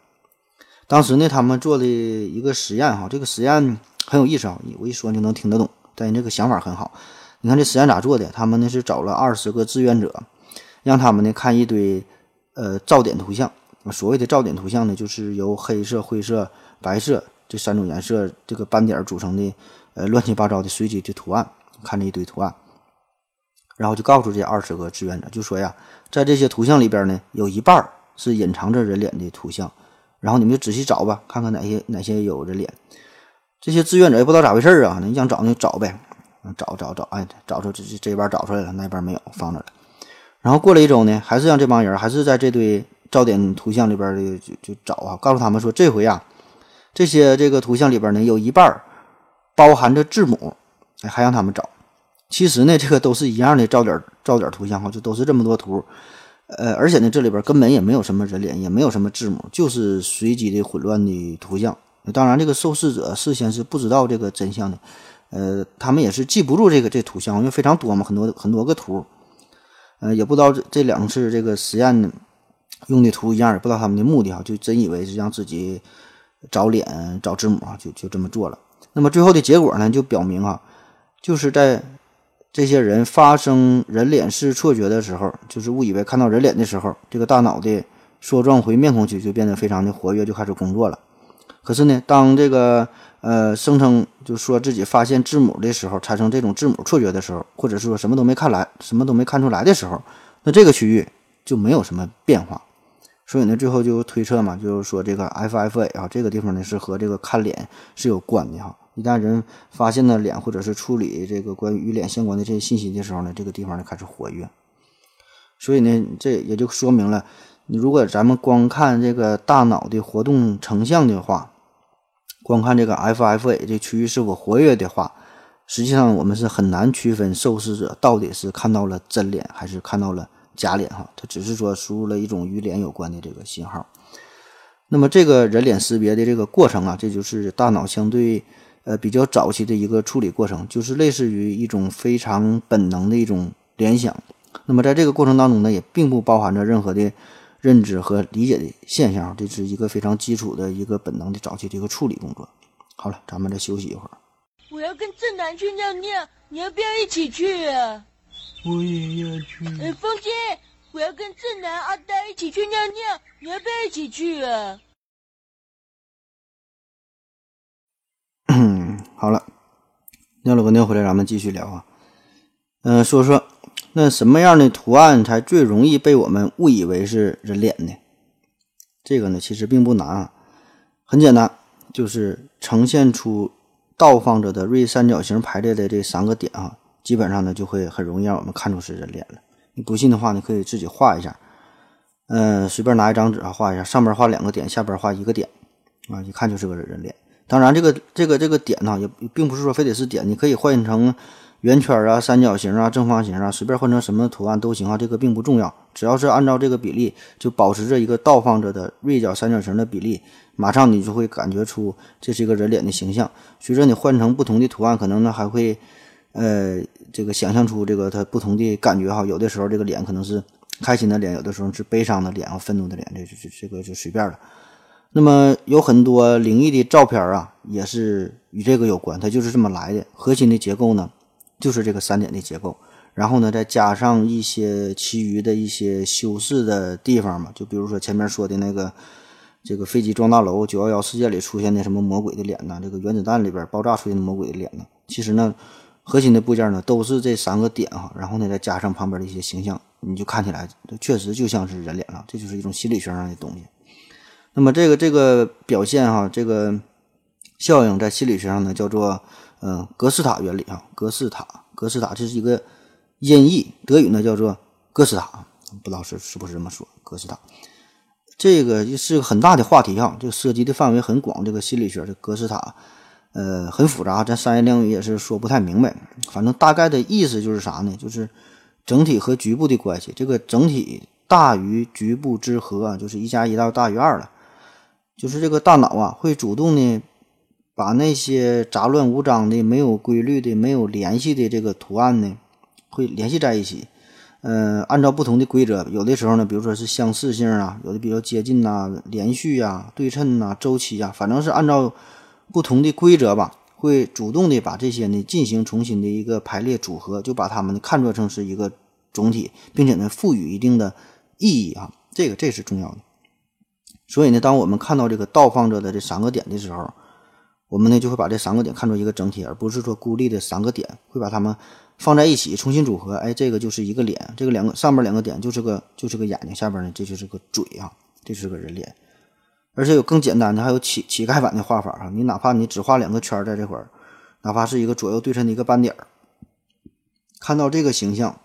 当时呢，他们做的一个实验哈，这个实验很有意思啊，我一说你就能听得懂，但你这个想法很好。你看这实验咋做的？他们呢是找了二十个志愿者，让他们呢看一堆呃噪点图像。所谓的噪点图像呢，就是由黑色、灰色、白色这三种颜色这个斑点组成的，呃，乱七八糟的随机的图案。看这一堆图案，然后就告诉这二十个志愿者，就说呀，在这些图像里边呢，有一半是隐藏着人脸的图像，然后你们就仔细找吧，看看哪些哪些有人脸。这些志愿者也不知道咋回事啊，你想找就找呗，找找找，哎，找出这这这边找出来了，那边没有，放着了。然后过了一周呢，还是让这帮人还是在这堆。噪点图像里边的就就找啊，告诉他们说这回啊，这些这个图像里边呢有一半包含着字母，还让他们找，其实呢，这个都是一样的，照点照点图像哈，就都是这么多图。呃，而且呢，这里边根本也没有什么人脸，也没有什么字母，就是随机的混乱的图像。当然，这个受试者事先是不知道这个真相的，呃，他们也是记不住这个这图像，因为非常多嘛，很多很多个图，呃，也不知道这这两次这个实验用的图一样，也不知道他们的目的哈，就真以为是让自己找脸找字母啊，就就这么做了。那么最后的结果呢，就表明啊，就是在。这些人发生人脸式错觉的时候，就是误以为看到人脸的时候，这个大脑的梭状回面孔区就变得非常的活跃，就开始工作了。可是呢，当这个呃声称就说自己发现字母的时候，产生这种字母错觉的时候，或者是说什么都没看来，什么都没看出来的时候，那这个区域就没有什么变化。所以呢，最后就推测嘛，就是说这个 FFA 啊，这个地方呢是和这个看脸是有关的哈。一旦人发现了脸，或者是处理这个关于与脸相关的这些信息的时候呢，这个地方呢开始活跃。所以呢，这也就说明了，你如果咱们光看这个大脑的活动成像的话，光看这个 FFA 这区域是否活跃的话，实际上我们是很难区分受试者到底是看到了真脸还是看到了假脸哈。它只是说输入了一种与脸有关的这个信号。那么这个人脸识别的这个过程啊，这就是大脑相对。呃，比较早期的一个处理过程，就是类似于一种非常本能的一种联想。那么在这个过程当中呢，也并不包含着任何的认知和理解的现象，这是一个非常基础的一个本能的早期的一个处理工作。好了，咱们再休息一会儿。我要跟正南去尿尿，你要不要一起去啊？我也要去。哎，风姐，我要跟正南、阿呆一起去尿尿，你要不要一起去啊？好了，尿了个尿回来，咱们继续聊啊。嗯，说说那什么样的图案才最容易被我们误以为是人脸呢？这个呢，其实并不难啊，很简单，就是呈现出倒放着的锐三角形排列的这三个点啊，基本上呢就会很容易让我们看出是人脸了。你不信的话，你可以自己画一下，嗯，随便拿一张纸啊画一下，上边画两个点，下边画一个点啊，一看就是个人脸。当然，这个这个这个点呢，也并不是说非得是点，你可以换成圆圈啊、三角形啊、正方形啊，随便换成什么图案都行啊，这个并不重要，只要是按照这个比例，就保持着一个倒放着的锐角三角形的比例，马上你就会感觉出这是一个人脸的形象。随着你换成不同的图案，可能呢还会，呃，这个想象出这个它不同的感觉哈。有的时候这个脸可能是开心的脸，有的时候是悲伤的脸啊、愤怒的脸，这这这个就随便了。那么有很多灵异的照片啊，也是与这个有关，它就是这么来的。核心的结构呢，就是这个三点的结构，然后呢，再加上一些其余的一些修饰的地方嘛，就比如说前面说的那个，这个飞机撞大楼、九幺幺事件里出现的什么魔鬼的脸呐，这个原子弹里边爆炸出现的魔鬼的脸呢，其实呢，核心的部件呢都是这三个点哈，然后呢再加上旁边的一些形象，你就看起来确实就像是人脸了，这就是一种心理学上的东西。那么这个这个表现哈，这个效应在心理学上呢叫做嗯格式塔原理啊，格式塔格式塔这是一个音译，德语呢叫做格斯塔，不知道是是不是这么说格斯塔。这个是个很大的话题哈，这个涉及的范围很广，这个心理学的格式塔呃很复杂，在商业领域也是说不太明白。反正大概的意思就是啥呢？就是整体和局部的关系，这个整体大于局部之和，就是一加一大大于二了。就是这个大脑啊，会主动的把那些杂乱无章的、没有规律的、没有联系的这个图案呢，会联系在一起。呃，按照不同的规则，有的时候呢，比如说是相似性啊，有的比较接近呐、连续啊、对称呐、周期啊，反正是按照不同的规则吧，会主动的把这些呢进行重新的一个排列组合，就把它们看作成是一个总体，并且呢赋予一定的意义啊，这个这是重要的。所以呢，当我们看到这个倒放着的这三个点的时候，我们呢就会把这三个点看作一个整体，而不是说孤立的三个点，会把它们放在一起重新组合。哎，这个就是一个脸，这个两个上面两个点就是个就是个眼睛，下边呢这就是个嘴啊，这是个人脸。而且有更简单的，还有乞乞丐版的画法啊，你哪怕你只画两个圈在这块儿，哪怕是一个左右对称的一个斑点儿，看到这个形象，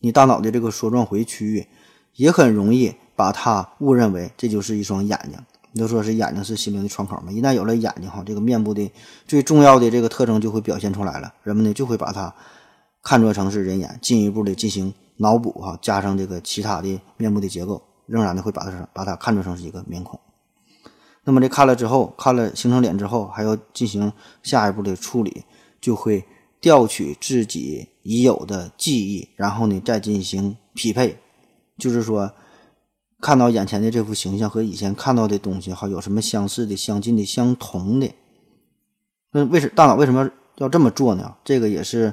你大脑的这个梭状回区域也很容易。把它误认为这就是一双眼睛，你都说是眼睛是心灵的窗口嘛。一旦有了眼睛哈，这个面部的最重要的这个特征就会表现出来了，人们呢就会把它看作成是人眼，进一步的进行脑补哈，加上这个其他的面部的结构，仍然的会把它把它看作成是一个面孔。那么这看了之后，看了形成脸之后，还要进行下一步的处理，就会调取自己已有的记忆，然后呢再进行匹配，就是说看到眼前的这幅形象和以前看到的东西哈有什么相似的、相近的、相同的。那为什大脑为什么要这么做呢？这个也是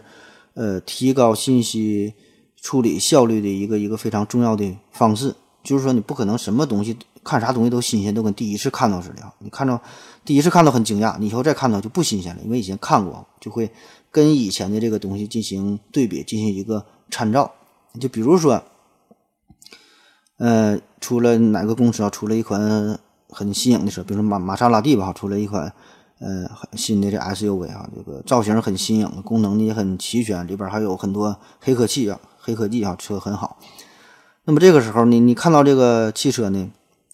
呃提高信息处理效率的一个一个非常重要的方式。就是说你不可能什么东西。看啥东西都新鲜，都跟第一次看到似的啊！你看到第一次看到很惊讶，你以后再看到就不新鲜了，因为以前看过，就会跟以前的这个东西进行对比，进行一个参照。就比如说，呃，出了哪个公司啊，出了一款很新颖的车，比如说玛玛莎拉蒂吧，出了一款呃新的这 SUV 啊，这个造型很新颖，功能也很齐全，里边还有很多黑科技啊，黑科技啊，车很好。那么这个时候呢，你看到这个汽车呢？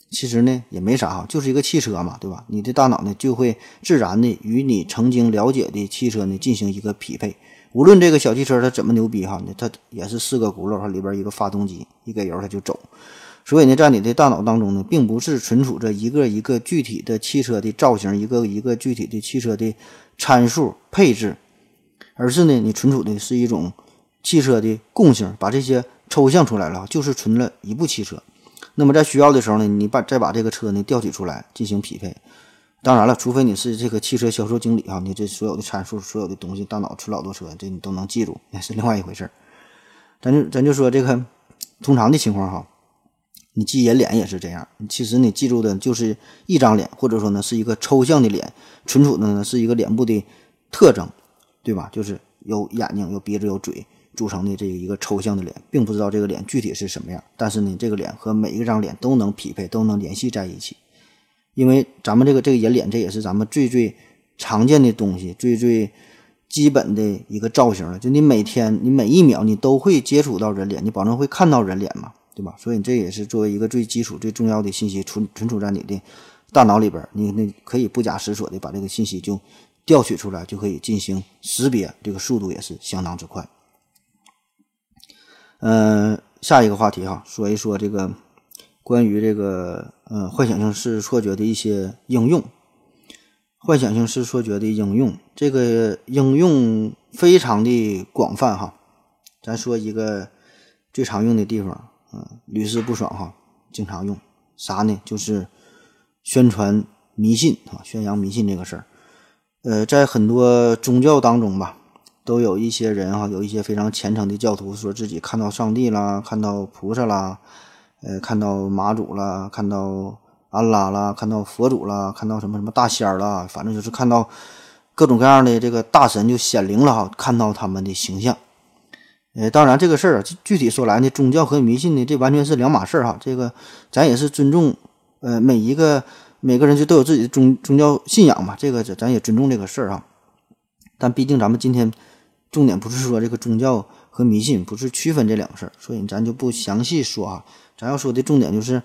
其实呢也没啥哈，就是一个汽车嘛，对吧？你的大脑呢就会自然的与你曾经了解的汽车呢进行一个匹配。无论这个小汽车它怎么牛逼哈，它也是四个轱辘它，里边一个发动机，一给油它就走。所以呢，在你的大脑当中呢，并不是存储着一个一个具体的汽车的造型，一个一个具体的汽车的参数配置，而是呢，你存储的是一种汽车的共性，把这些抽象出来了，就是存了一部汽车。那么在需要的时候呢，你把再把这个车呢调取出来进行匹配。当然了，除非你是这个汽车销售经理啊，你这所有的参数、所有的东西，大脑存老多车，这你都能记住，那是另外一回事儿。咱就咱就说这个通常的情况哈，你记人脸也是这样。其实你记住的就是一张脸，或者说呢是一个抽象的脸，存储的呢是一个脸部的特征，对吧？就是有眼睛、有鼻子、有嘴。组成的这一个抽象的脸，并不知道这个脸具体是什么样，但是呢，这个脸和每一张脸都能匹配，都能联系在一起。因为咱们这个这个人脸，这也是咱们最最常见的东西，最最基本的一个造型了。就你每天，你每一秒，你都会接触到人脸，你保证会看到人脸嘛，对吧？所以这也是作为一个最基础、最重要的信息存存储在你的大脑里边，你那可以不假思索的把这个信息就调取出来，就可以进行识别，这个速度也是相当之快。嗯，下一个话题哈，说一说这个关于这个呃幻想性视错觉的一些应用。幻想性视错觉的应用，这个应用非常的广泛哈。咱说一个最常用的地方，嗯，屡试不爽哈，经常用啥呢？就是宣传迷信啊，宣扬迷信这个事儿。呃，在很多宗教当中吧。都有一些人哈，有一些非常虔诚的教徒，说自己看到上帝啦，看到菩萨啦，呃，看到妈祖啦，看到安拉啦，看到佛祖啦，看到什么什么大仙儿啦，反正就是看到各种各样的这个大神就显灵了哈，看到他们的形象。呃，当然这个事儿具体说来呢，宗教和迷信呢，这完全是两码事儿哈。这个咱也是尊重，呃，每一个每个人就都有自己的宗宗教信仰嘛，这个咱也尊重这个事儿哈。但毕竟咱们今天。重点不是说这个宗教和迷信不是区分这两个事儿，所以咱就不详细说啊。咱要说的重点就是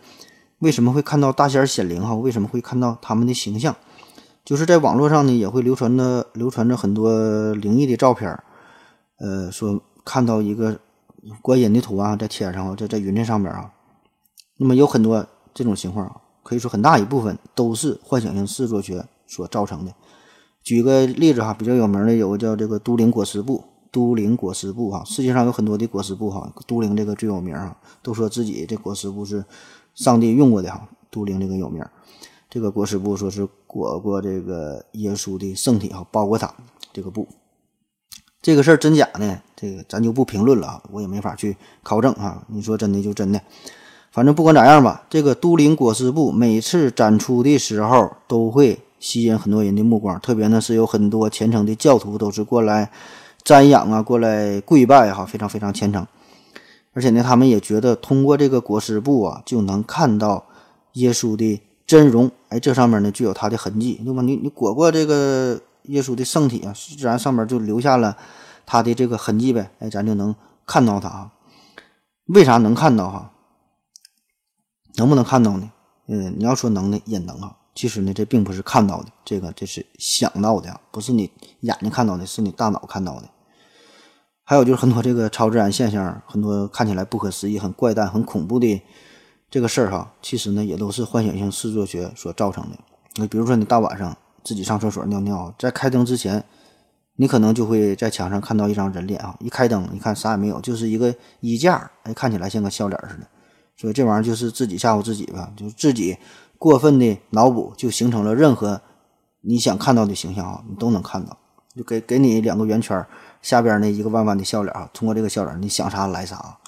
为什么会看到大仙显灵哈？为什么会看到他们的形象？就是在网络上呢，也会流传着流传着很多灵异的照片，呃，说看到一个观音的图案在天上在在云彩上面啊。那么有很多这种情况，可以说很大一部分都是幻想性视觉学所造成的。举个例子哈，比较有名的有个叫这个都灵裹尸布，都灵裹尸布哈，世界上有很多的裹尸布哈，都灵这个最有名啊，都说自己这裹尸布是上帝用过的哈，都灵这个有名，这个裹尸布说是裹过这个耶稣的圣体哈，包裹他这个布，这个事儿真假呢？这个咱就不评论了啊，我也没法去考证啊，你说真的就真的，反正不管咋样吧，这个都灵裹尸布每次展出的时候都会。吸引很多人的目光，特别呢是有很多虔诚的教徒都是过来瞻仰啊，过来跪拜哈，非常非常虔诚。而且呢，他们也觉得通过这个裹尸布啊，就能看到耶稣的真容。哎，这上面呢具有他的痕迹，对吧？你你裹过这个耶稣的圣体啊，自然上面就留下了他的这个痕迹呗。哎，咱就能看到他啊。为啥能看到哈？能不能看到呢？嗯，你要说能呢，也能啊。其实呢，这并不是看到的，这个这是想到的，不是你眼睛看到的，是你大脑看到的。还有就是很多这个超自然现象，很多看起来不可思议、很怪诞、很恐怖的这个事儿哈，其实呢也都是幻想性视觉学所造成的。那比如说你大晚上自己上厕所尿尿，在开灯之前，你可能就会在墙上看到一张人脸啊，一开灯一看啥也没有，就是一个衣架，哎，看起来像个笑脸似的。所以这玩意儿就是自己吓唬自己吧，就自己过分的脑补，就形成了任何你想看到的形象啊，你都能看到。就给给你两个圆圈，下边那一个弯弯的笑脸啊，通过这个笑脸，你想啥来啥。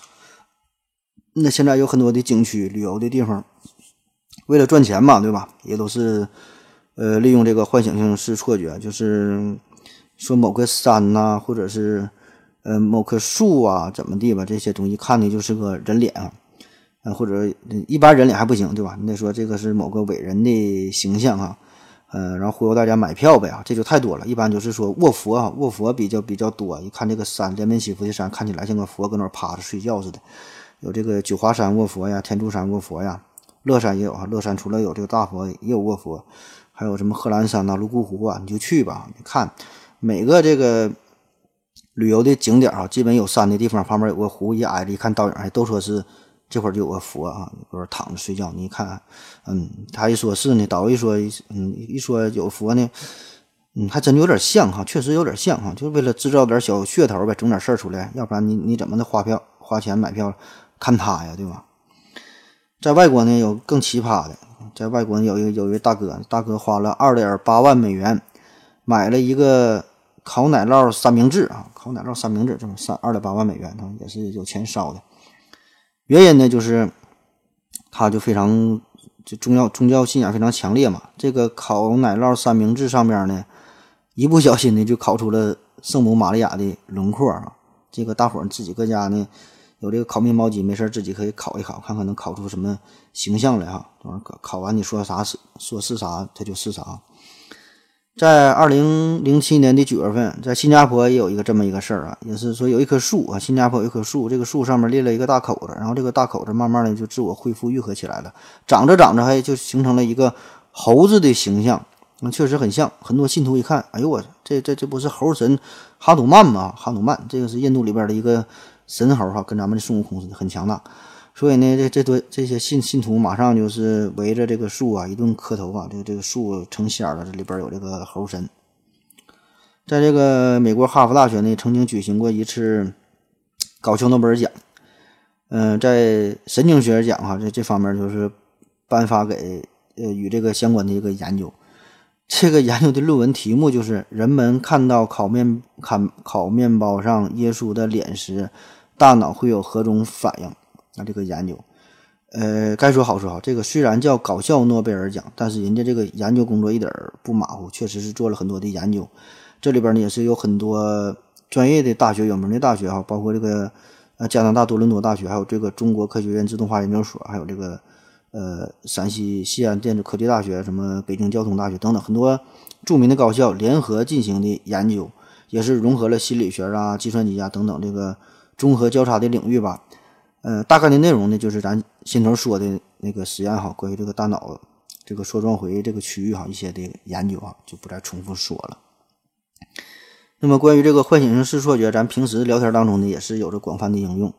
那现在有很多的景区旅游的地方，为了赚钱嘛，对吧？也都是呃利用这个幻想性视错觉，就是说某个山呐、或者是呃某棵树啊，怎么地吧，这些东西看的就是个人脸啊，呃或者一般人脸还不行，对吧？你得说这个是某个伟人的形象啊。呃，然后忽悠大家买票呗啊，这就太多了。一般就是说卧佛啊，卧佛比较比较多。一看这个山，连绵起伏的山，看起来像个佛搁那儿趴着睡觉似的。有这个九华山卧佛呀，天柱山卧佛呀，乐山也有啊。乐山除了有这个大佛，也有卧佛。还有什么贺兰山呐、泸沽湖啊，你就去吧。你看每个这个旅游的景点啊，基本有山的地方旁边有个湖，一挨着一看倒影，还都说是。这会儿就有个佛啊，搁这躺着睡觉。你一看，嗯，他一说是呢，导游一说，嗯，一说有佛呢，嗯，还真有点像哈，确实有点像哈，就是为了制造点小噱头呗，整点事儿出来，要不然你你怎么的花票花钱买票看他呀，对吧？在外国呢，有更奇葩的，在外国有一个有一位大哥，大哥花了二点八万美元买了一个烤奶酪三明治啊，烤奶酪三明治这么三二点八万美元，他也是有钱烧的。原因呢，就是他就非常就宗教宗教信仰非常强烈嘛。这个烤奶酪三明治上边呢，一不小心呢就烤出了圣母玛利亚的轮廓啊。这个大伙儿自己搁家呢有这个烤面包机，没事自己可以烤一烤，看看能烤出什么形象来哈。等会儿烤烤完你说啥是说是啥，它就是啥。在二零零七年的九月份，在新加坡也有一个这么一个事儿啊，也是说有一棵树啊，新加坡有一棵树，这个树上面裂了一个大口子，然后这个大口子慢慢的就自我恢复愈合起来了，长着长着还就形成了一个猴子的形象，那确实很像。很多信徒一看，哎呦我这这这不是猴神哈努曼吗？哈努曼这个是印度里边的一个神猴哈，跟咱们的孙悟空似的，很强大。所以呢，这这多这些信信徒马上就是围着这个树啊一顿磕头啊，这个这个树成仙了，这里边有这个猴神。在这个美国哈佛大学呢，曾经举行过一次搞笑诺贝尔奖，嗯，在神经学奖哈，这这方面就是颁发给呃与这个相关的一个研究。这个研究的论文题目就是人们看到烤面看烤面包上耶稣的脸时，大脑会有何种反应？那，这个研究，呃，该说好说好，这个虽然叫搞笑诺贝尔奖，但是人家这个研究工作一点不马虎，确实是做了很多的研究。这里边呢也是有很多专业的大学、有名的大学哈，包括这个呃加拿大多伦多大学，还有这个中国科学院自动化研究所，还有这个呃陕西西安电子科技大学、什么北京交通大学等等很多著名的高校联合进行的研究，也是融合了心理学啊、计算机啊等等这个综合交叉的领域吧。呃，大概的内容呢，就是咱先头说的那个实验哈，关于这个大脑这个梭状回这个区域哈一些的研究啊，就不再重复说了。那么关于这个唤醒性视错觉，咱平时聊天当中呢，也是有着广泛的应用。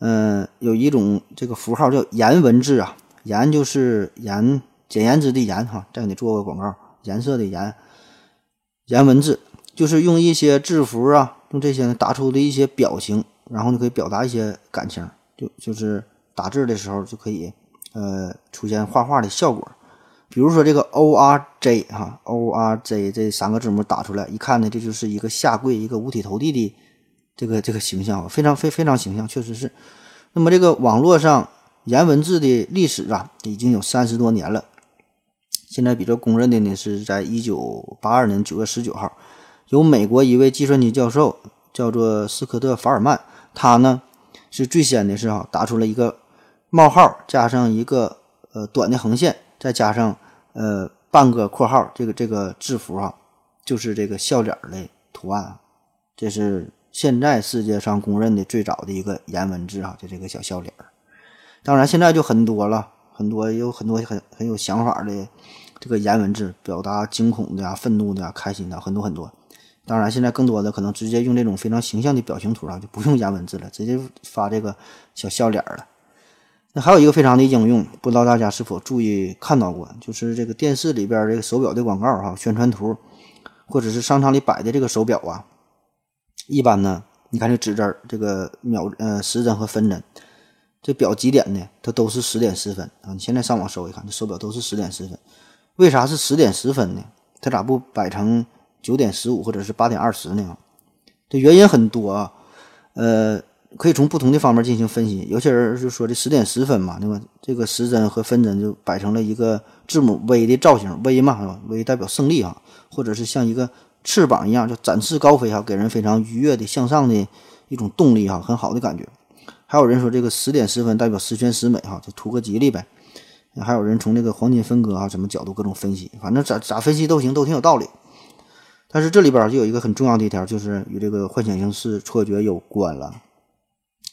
嗯，有一种这个符号叫颜文字啊，颜就是颜简言之的颜哈，再给你做个广告，颜色的颜，颜文字就是用一些字符啊，用这些呢打出的一些表情，然后你可以表达一些感情。就就是打字的时候就可以，呃，出现画画的效果。比如说这个 O R J 哈，O R J 这三个字母打出来，一看呢，这就是一个下跪、一个五体投地的这个这个形象，非常非非常形象，确实是。那么这个网络上颜文字的历史啊，已经有三十多年了。现在比较公认的呢，是在一九八二年九月十九号，由美国一位计算机教授叫做斯科特·法尔曼，他呢。是最先的是哈，打出了一个冒号，加上一个呃短的横线，再加上呃半个括号，这个这个字符哈，就是这个笑脸的图案，这是现在世界上公认的最早的一个颜文字哈，就这个小笑脸。当然现在就很多了，很多有很多很很有想法的这个颜文字，表达惊恐的呀、愤怒的呀、开心的很多很多。当然，现在更多的可能直接用这种非常形象的表情图啊，就不用加文字了，直接发这个小笑脸了。那还有一个非常的应用，不知道大家是否注意看到过，就是这个电视里边这个手表的广告哈，宣传图，或者是商场里摆的这个手表啊，一般呢，你看这指针，这个秒呃时针和分针，这表几点呢？它都是十点十分啊。你现在上网搜一看，这手表都是十点十分。为啥是十点十分呢？它咋不摆成九点十五或者是八点二十呢？这原因很多啊，呃。可以从不同的方面进行分析。有些人就说这十点十分嘛，那么？这个时针和分针就摆成了一个字母 V 的造型，V 嘛，？V 代表胜利啊，或者是像一个翅膀一样，就展翅高飞哈，给人非常愉悦的向上的一种动力哈，很好的感觉。还有人说这个十点十分代表十全十美哈，就图个吉利呗。还有人从这个黄金分割啊什么角度各种分析，反正咋咋分析都行，都挺有道理。但是这里边就有一个很重要的一条，就是与这个幻想性视错觉有关了。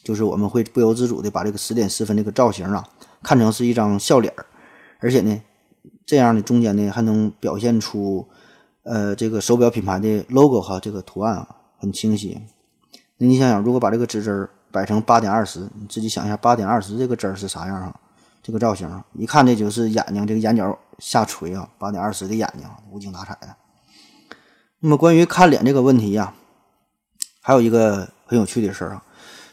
就是我们会不由自主的把这个十点十分这个造型啊，看成是一张笑脸儿，而且呢，这样的中间呢还能表现出，呃，这个手表品牌的 logo 哈，这个图案啊很清晰。那你想想，如果把这个指针摆成八点二十，你自己想一下，八点二十这个针是啥样啊？这个造型，一看这就是眼睛，这个眼角下垂啊，八点二十的眼睛，无精打采的。那么关于看脸这个问题呀，还有一个很有趣的事儿啊。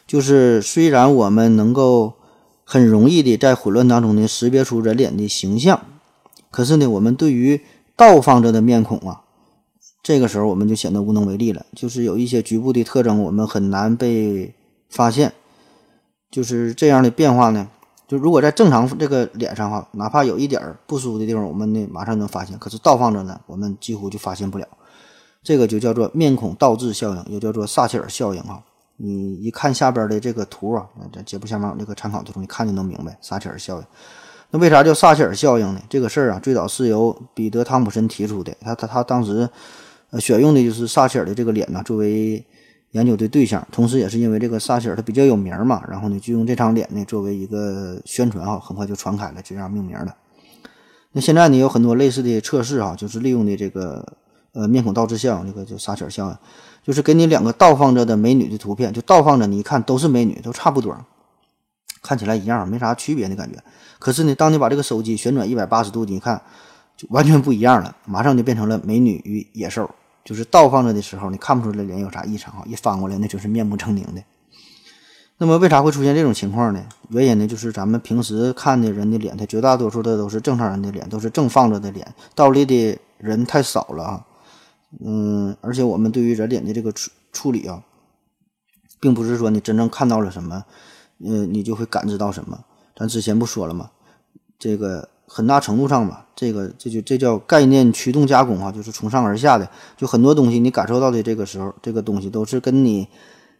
就是虽然我们能够很容易的在混乱当中呢识别出人脸的形象，可是呢，我们对于倒放着的面孔啊，这个时候我们就显得无能为力了。就是有一些局部的特征，我们很难被发现。就是这样的变化呢，就如果在正常这个脸上哈，哪怕有一点不舒服的地方，我们呢马上能发现。可是倒放着呢，我们几乎就发现不了。这个就叫做面孔倒置效应，又叫做撒切尔效应啊。你一看下边的这个图啊，在节目下面这个参考图，你看就能明白撒切尔效应。那为啥叫撒切尔效应呢？这个事儿啊，最早是由彼得汤普森提出的。他他他当时选用的就是撒切尔的这个脸呢，作为研究的对象。同时，也是因为这个撒切尔他比较有名嘛，然后呢就用这张脸呢作为一个宣传啊，很快就传开了，就这样命名的。那现在呢有很多类似的测试啊，就是利用的这个呃面孔倒置像那，个叫撒切尔效应。就是给你两个倒放着的美女的图片，就倒放着，你一看都是美女，都差不多，看起来一样，没啥区别的感觉。可是呢，当你把这个手机旋转一百八十度，你看就完全不一样了，马上就变成了美女与野兽。就是倒放着的时候，你看不出来脸有啥异常啊，一翻过来那就是面目狰狞的。那么为啥会出现这种情况呢？原因呢，就是咱们平时看的人的脸，他绝大多数的都是正常人的脸，都是正放着的脸，倒立的人太少了啊。嗯，而且我们对于人脸的这个处处理啊，并不是说你真正看到了什么，嗯，你就会感知到什么。咱之前不说了吗？这个很大程度上吧，这个这就这叫概念驱动加工啊，就是从上而下的。就很多东西你感受到的这个时候，这个东西都是跟你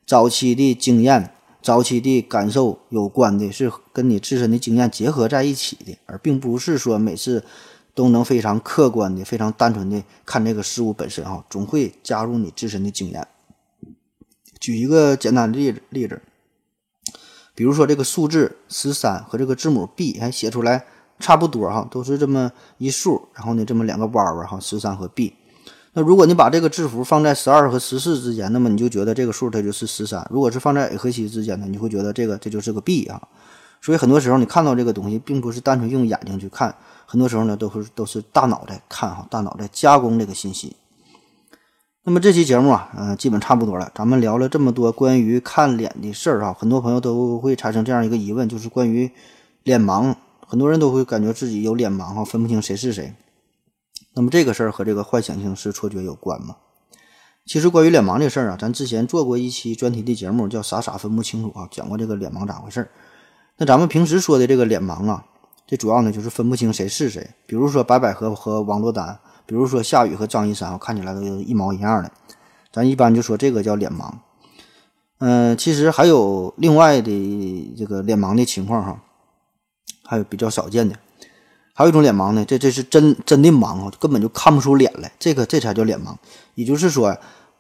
早期的经验、早期的感受有关的，是跟你自身的经验结合在一起的，而并不是说每次。都能非常客观的、非常单纯的看这个事物本身哈，总会加入你自身的经验。举一个简单的例子，例子，比如说这个数字十三和这个字母 B，还写出来差不多哈，都是这么一数，然后呢这么两个弯弯哈，十三和 B。那如果你把这个字符放在十二和十四之间，那么你就觉得这个数它就是十三；如果是放在 A 和 C 之间呢，你会觉得这个这就是个 B 啊。所以很多时候你看到这个东西，并不是单纯用眼睛去看。很多时候呢，都是都是大脑在看哈，大脑在加工这个信息。那么这期节目啊，嗯，基本差不多了。咱们聊了这么多关于看脸的事儿哈，很多朋友都会产生这样一个疑问，就是关于脸盲。很多人都会感觉自己有脸盲哈，分不清谁是谁。那么这个事儿和这个幻想性视错觉有关吗？其实关于脸盲这事儿啊，咱之前做过一期专题的节目，叫《傻傻分不清楚》啊，讲过这个脸盲咋回事儿。那咱们平时说的这个脸盲啊。这主要呢就是分不清谁是谁，比如说白百合和王珞丹，比如说夏雨和张一山，看起来都一毛一样的，咱一般就说这个叫脸盲。嗯，其实还有另外的这个脸盲的情况哈，还有比较少见的，还有一种脸盲呢，这这是真真的盲啊，根本就看不出脸来，这个这才叫脸盲。也就是说，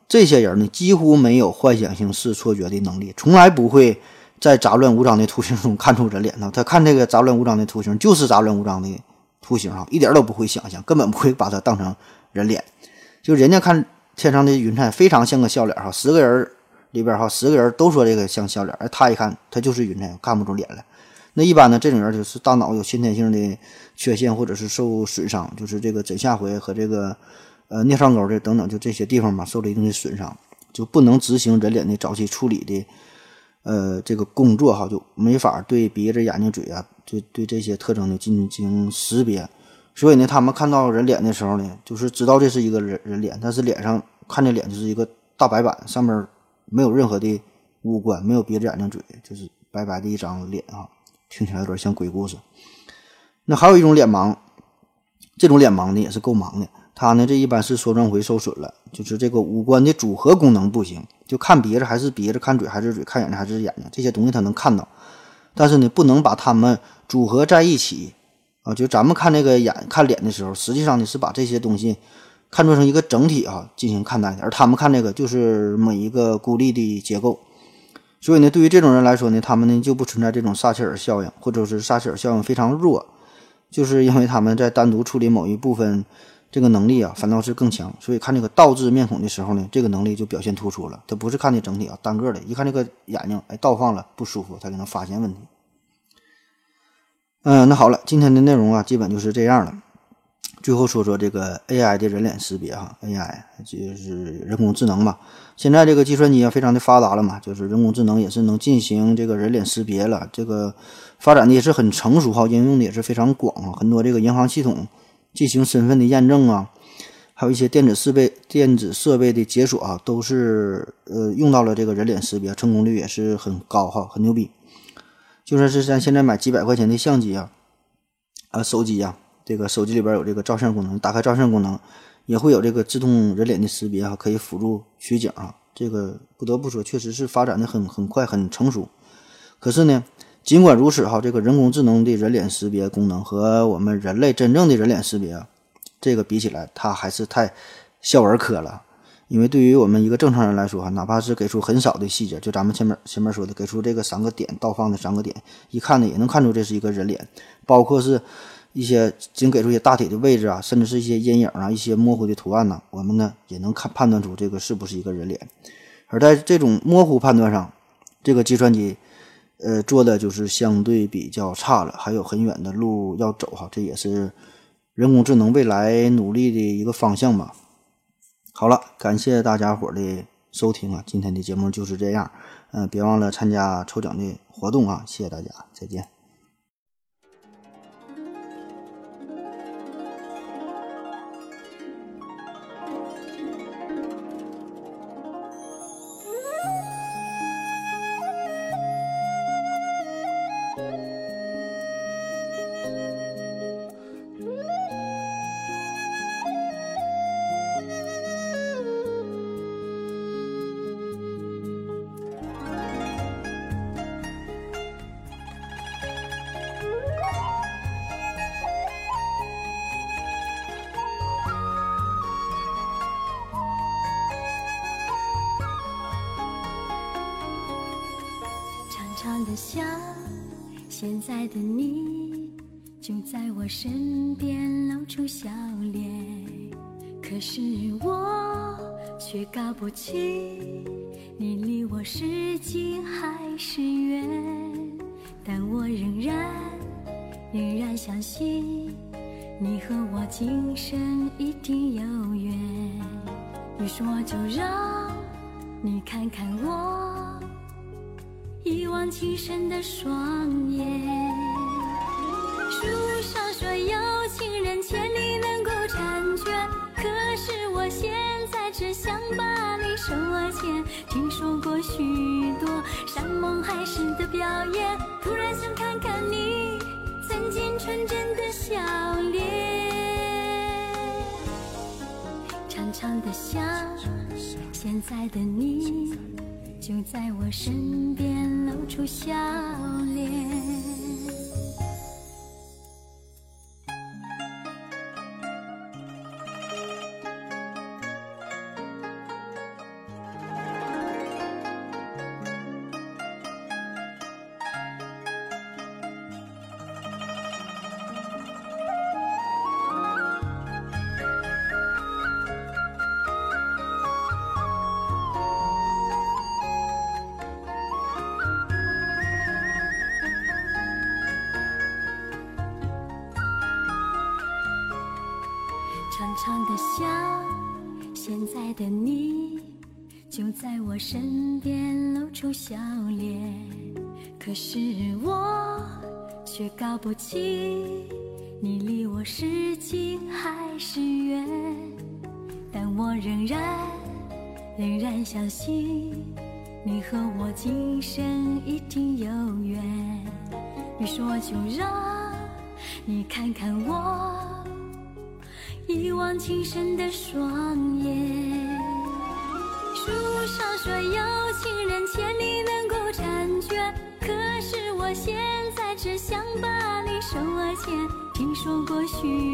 这些人呢几乎没有幻想性视错觉的能力，从来不会。在杂乱无章的图形中看出人脸呢？他看这个杂乱无章的图形就是杂乱无章的图形哈，一点都不会想象，根本不会把它当成人脸。就人家看天上的云彩非常像个笑脸哈，十个人里边哈，十个人都说这个像笑脸，哎，他一看他就是云彩，看不出脸来。那一般呢，这种人就是大脑有先天性的缺陷或者是受损伤，就是这个枕下回和这个呃颞上沟这等等，就这些地方吧，受了一定的损伤，就不能执行人脸的早期处理的呃这个工作哈，就没法对鼻子、眼睛、嘴啊，就对这些特征呢进行识别。所以呢，他们看到人脸的时候呢，就是知道这是一个人人脸，但是脸上看这脸就是一个大白板，上面没有任何的五官，没有鼻子、眼睛、嘴，就是白白的一张脸啊。听起来有点像鬼故事。那还有一种脸盲，这种脸盲呢也是够盲的。他呢这一般是缩状回受损了，就是这个五官的组合功能不行，就看鼻子还是鼻子，看嘴还是嘴，看眼睛还是眼睛，这些东西他能看到，但是呢不能把它们组合在一起啊。就咱们看那个眼看脸的时候，实际上呢是把这些东西看作成一个整体啊进行看待，而他们看这个就是每一个孤立的结构。所以呢，对于这种人来说呢，他们呢就不存在这种撒切尔效应，或者是撒切尔效应非常弱，就是因为他们在单独处理某一部分这个能力啊，反倒是更强。所以看这个倒置面孔的时候呢，这个能力就表现突出了。他不是看的整体啊，单个的，一看这个眼睛，哎，倒放了不舒服，他就能发现问题。嗯，那好了，今天的内容啊，基本就是这样了。最后说说这个 AI 的人脸识别哈，AI 就是人工智能嘛。现在这个计算机啊非常的发达了嘛，就是人工智能也是能进行这个人脸识别了。这个发展的也是很成熟哈，应用的也是非常广啊。很多这个银行系统进行身份的验证啊，还有一些电子设备、电子设备的解锁啊，都是呃用到了这个人脸识别，成功率也是很高哈，很牛逼。就说是咱现在买几百块钱的相机啊，啊手机呀。这个手机里边有这个照相功能，打开照相功能也会有这个自动人脸的识别哈，可以辅助取景啊。这个不得不说，确实是发展的很很快很成熟。可是呢，尽管如此哈，这个人工智能的人脸识别功能和我们人类真正的人脸识别，这个比起来，它还是太小儿科了。因为对于我们一个正常人来说哈，哪怕是给出很少的细节，就咱们前面前面说的，给出这个三个点倒放的三个点，一看呢也能看出这是一个人脸，包括是。一些仅给出一些大体的位置啊，甚至是一些阴影啊，一些模糊的图案呢，我们呢也能看判断出这个是不是一个人脸。而在这种模糊判断上，这个计算机呃做的就是相对比较差了，还有很远的路要走哈。这也是人工智能未来努力的一个方向吧。好了，感谢大家伙的收听啊，今天的节目就是这样。嗯，别忘了参加抽奖的活动啊，谢谢大家，再见。于是我就让你看看我。一往情深的双眼，书上说有情人千里能够婵娟，可是我现在只想把你手握牵。听说过许多山盟海誓的表演，突然想看看你曾经纯真的笑脸。的想，现在的你。就在我身边露出笑脸。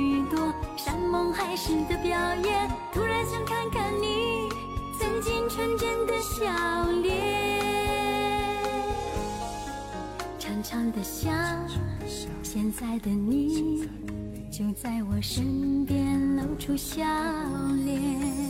许多山盟海誓的表演，突然想看看你曾经纯真的笑脸。长长的想，现在的你，就在我身边露出笑脸。